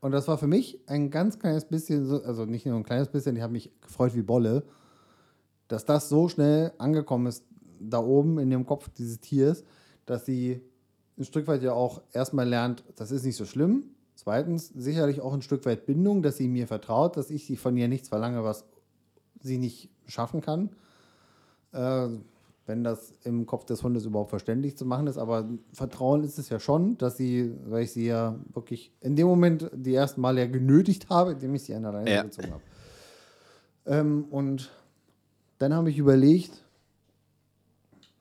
Und das war für mich ein ganz kleines bisschen, so, also nicht nur ein kleines bisschen, ich habe mich gefreut wie Bolle, dass das so schnell angekommen ist, da oben in dem Kopf dieses Tiers, dass sie ein Stück weit ja auch erstmal lernt, das ist nicht so schlimm. Zweitens sicherlich auch ein Stück weit Bindung, dass sie mir vertraut, dass ich sie von ihr nichts verlange, was sie nicht schaffen kann. Äh, wenn das im Kopf des Hundes überhaupt verständlich zu machen ist. Aber Vertrauen ist es ja schon, dass sie, weil ich sie ja wirklich in dem Moment die ersten Mal ja genötigt habe, indem ich sie an der Leine Ja. gezogen habe. Ähm, und dann habe ich überlegt,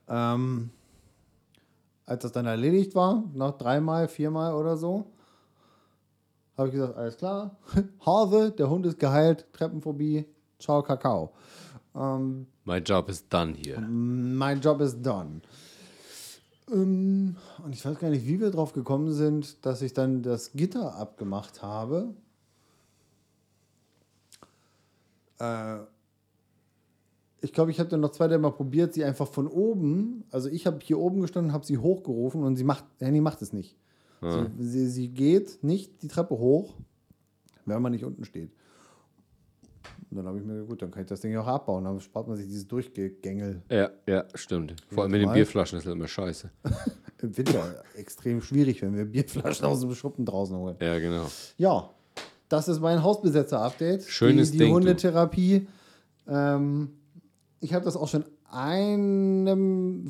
ähm, als das dann erledigt war, nach dreimal, viermal oder so, habe ich gesagt, alles klar, Hase, der Hund ist geheilt, Treppenphobie, ciao, Kakao. Ähm, My job is done here. mein Job ist done. Ähm, und ich weiß gar nicht, wie wir drauf gekommen sind, dass ich dann das Gitter abgemacht habe. Äh, ich glaube, ich habe dann noch zwei, Mal probiert, sie einfach von oben, also ich habe hier oben gestanden, habe sie hochgerufen und sie macht, Henny macht es nicht. Sie, sie, sie geht nicht die Treppe hoch, wenn man nicht unten steht. Und dann habe ich mir gedacht, gut, dann kann ich das Ding auch abbauen. Dann spart man sich dieses Durchgängel. Ja, ja, stimmt. Vor allem mit den. Bierflaschen ist das immer scheiße. Im Winter extrem schwierig, wenn wir Bierflaschen aus dem Schuppen draußen holen. Ja, genau. Ja, das ist mein Hausbesetzer-Update. Schönes die, die Ding, du. Hundetherapie. Ähm, ich habe das auch schon einem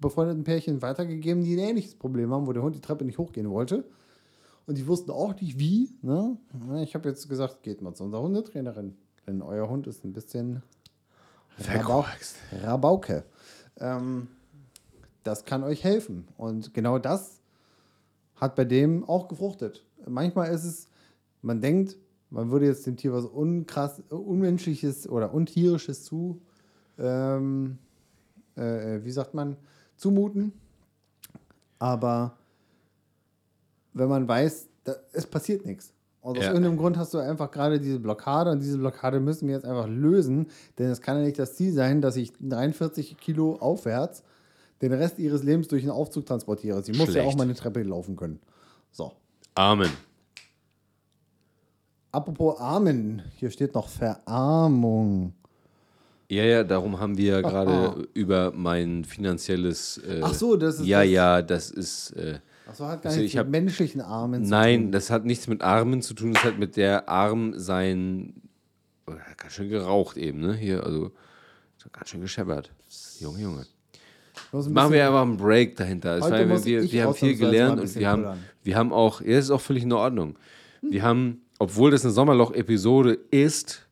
befreundeten Pärchen weitergegeben, die ein ähnliches Problem haben, wo der Hund die Treppe nicht hochgehen wollte. Und die wussten auch nicht wie. Ne? Ich habe jetzt gesagt, geht mal zu unserer Hundetrainerin. Denn euer Hund ist ein bisschen Rabau. Rabauke. Ähm, das kann euch helfen. Und genau das hat bei dem auch gefruchtet. Manchmal ist es, man denkt, man würde jetzt dem Tier was unkrass, unmenschliches oder untierisches zu, ähm, äh, wie sagt man, zumuten. Aber wenn man weiß, da, es passiert nichts. Und aus Ja. irgendeinem Grund hast du einfach gerade diese Blockade und diese Blockade müssen wir jetzt einfach lösen, denn es kann ja nicht das Ziel sein, dass ich 43 Kilo aufwärts den Rest ihres Lebens durch einen Aufzug transportiere. Sie muss ja Schlecht. auch mal eine Treppe laufen können. So. Amen. Apropos Armen, hier steht noch Verarmung. Ja, ja, darum haben wir ja gerade über mein finanzielles. Äh, Ach so, das ist Ja, das- ja, das ist. Äh, Achso, hat gar Also nichts ich mit hab- menschlichen Armen zu nein, tun. das hat nichts mit Armen zu tun. Das hat mit der Arm sein. Oh, er hat ganz schön geraucht eben, ne? Hier, also. hat Ganz schön gescheppert. Junge, Junge. Machen wir einfach einen Break dahinter. Muss wir, wir haben viel gelernt und wir haben, wir haben auch, ja, das ist auch völlig in Ordnung. Wir haben, obwohl das eine Sommerloch-Episode ist,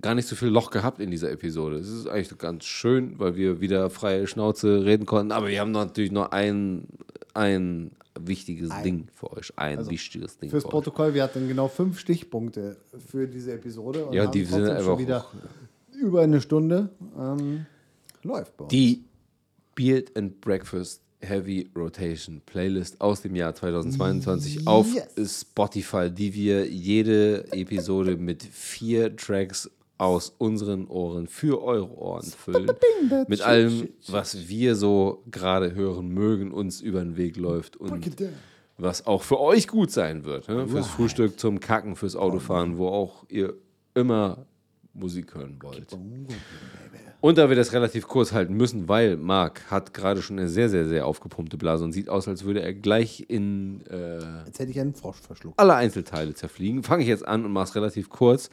gar nicht so viel Loch gehabt in dieser Episode. Es ist eigentlich ganz schön, weil wir wieder freie Schnauze reden konnten, aber wir haben natürlich noch ein, ein wichtiges Ding für euch. Ein wichtiges Ding Fürs für euch. Protokoll, wir hatten genau fünf Stichpunkte für diese Episode. Und Ja, haben die sind einfach schon wieder über eine Stunde. Ähm, läuft bei uns. Die Beard and Breakfast Heavy Rotation Playlist aus dem Jahr 2022 auf Yes. Spotify, die wir jede Episode mit vier Tracks aus unseren Ohren für eure Ohren füllen. Mit allem, was wir so gerade hören mögen, uns über den Weg läuft und was auch für euch gut sein wird. Ne? Fürs Frühstück, zum Kacken, fürs Autofahren, wo auch ihr immer Musik hören wollt. Und da wir das relativ kurz halten müssen, weil Marc hat gerade schon eine sehr, sehr, sehr aufgepumpte Blase und sieht aus, als würde er gleich in äh, Jetzt hätte ich einen Frosch verschluckt. alle Einzelteile zerfliegen. Fange ich jetzt an und mache es relativ kurz.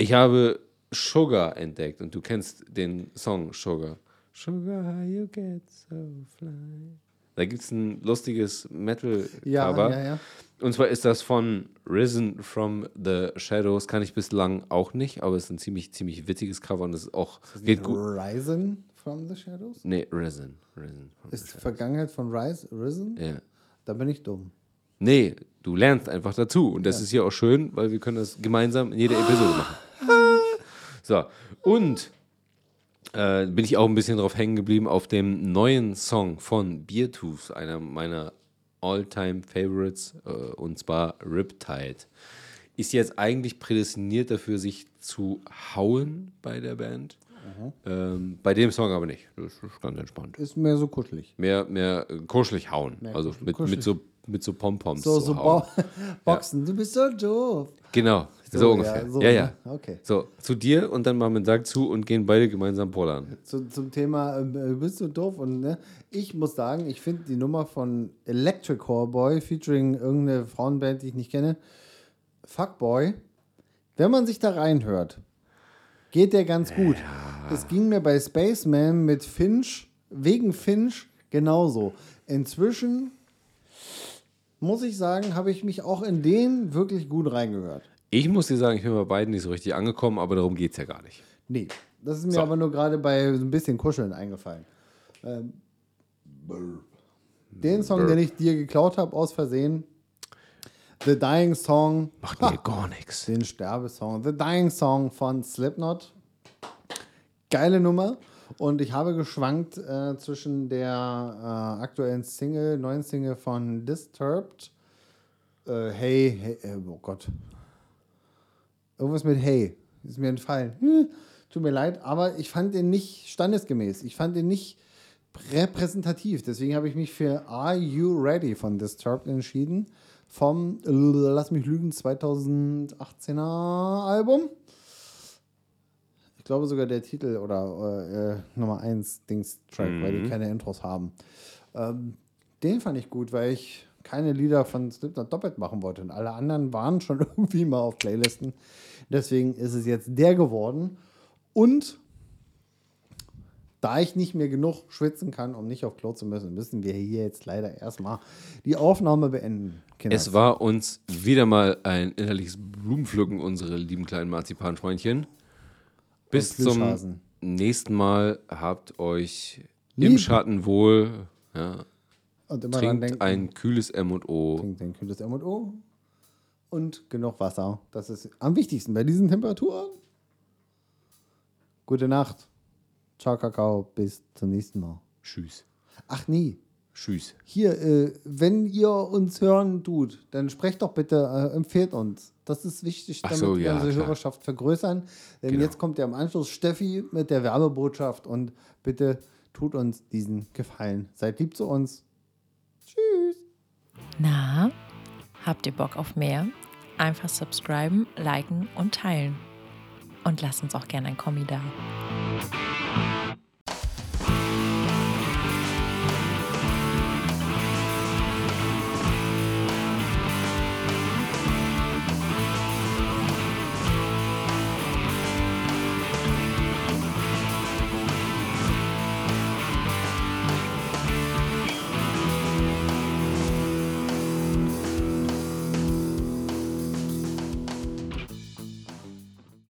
Ich habe Sugar entdeckt und du kennst den Song Sugar. Sugar, you get so fly. Da gibt es ein lustiges Metal-Cover. Ja, ja, ja. Und zwar ist das von Risen from the Shadows. Kann ich bislang auch nicht, aber es ist ein ziemlich, ziemlich witziges Cover und es ist auch, geht gut. Risen from the Shadows? Nee, Risen. Risen Ist the die Vergangenheit von Rise, Risen? Ja. Da bin ich dumm. Nee, du lernst einfach dazu. Und das ist hier auch schön, weil wir können das gemeinsam in jeder Episode machen. So, und äh, bin ich auch ein bisschen drauf hängen geblieben auf dem neuen Song von Beertooth, einer meiner all-time Favorites, äh, und zwar Riptide. Ist jetzt eigentlich prädestiniert dafür, sich zu hauen bei der Band. Ähm, bei dem Song aber nicht. Das ist ganz entspannt. Ist mehr so kuschelig. Mehr, mehr äh, kuschelig hauen. also kuschelig- mit, mit so, mit so Pompoms. So, so so Boxen. Du bist so doof. Genau, so, So, ungefähr. ja, so, ja, ja. ne? Okay. So, zu dir und dann machen wir einen Sack zu und gehen beide gemeinsam pullern. Zu, zum Thema, äh, bist du doof? Und ne, ich muss sagen, ich finde die Nummer von Electric Boy featuring irgendeine Frauenband, die ich nicht kenne, Fuckboy, wenn man sich da reinhört, geht der ganz gut. Es ging mir bei Spaceman mit Finch, wegen Finch, genauso. Inzwischen, muss ich sagen, habe ich mich auch in den wirklich gut reingehört. Ich muss dir sagen, ich bin bei beiden nicht so richtig angekommen, aber darum geht es ja gar nicht. Nee, das ist mir So. aber nur gerade bei so ein bisschen Kuscheln eingefallen. Ähm, den Song, den ich dir geklaut habe aus Versehen, The Dying Song, Macht mir gar nichts. den Sterbesong, The Dying Song von Slipknot. Geile Nummer. Und ich habe geschwankt äh, zwischen der äh, aktuellen Single, neuen Single von Disturbed, äh, Hey, hey äh, oh Gott. Irgendwas mit Hey. Ist mir entfallen. Hm, tut mir leid, aber ich fand den nicht standesgemäß. Ich fand den nicht repräsentativ. Deswegen habe ich mich für Are You Ready von Disturbed entschieden. Vom, äh, lass mich lügen, 2018er Album. Ich glaube sogar der Titel oder äh, Nummer 1 Dings-Track, weil die keine Intros haben. Ähm, den fand ich gut, weil ich keine Lieder von Slipknot doppelt machen wollte. Und alle anderen waren schon irgendwie mal auf Playlisten. Deswegen ist es jetzt der geworden. Und da ich nicht mehr genug schwitzen kann, um nicht auf Klo zu müssen, müssen wir hier jetzt leider erstmal die Aufnahme beenden. Kinder. Es war uns wieder mal ein innerliches Blumenpflücken, unsere lieben kleinen Marzipanschweinchen. Bis zum nächsten Mal. Habt euch Lieb. im Schatten wohl. Ja. Und immer Trinkt denken, ein kühles M&O. trinkt ein kühles M&O und genug Wasser. Das ist am wichtigsten bei diesen Temperaturen. Gute Nacht. Ciao, Kakao. Bis zum nächsten Mal. Tschüss. Ach nee. Tschüss. Hier, äh, wenn ihr uns hören tut, dann sprecht doch bitte, äh, empfehlt uns. Das ist wichtig, damit so, wir ja, unsere klar. Hörerschaft vergrößern. Denn Genau. jetzt kommt ja im Anschluss Steffi mit der Werbebotschaft und bitte tut uns diesen Gefallen. Seid lieb zu uns. Tschüss. Na, habt ihr Bock auf mehr? Einfach subscriben, liken und teilen. Und lasst uns auch gerne ein Kommi da.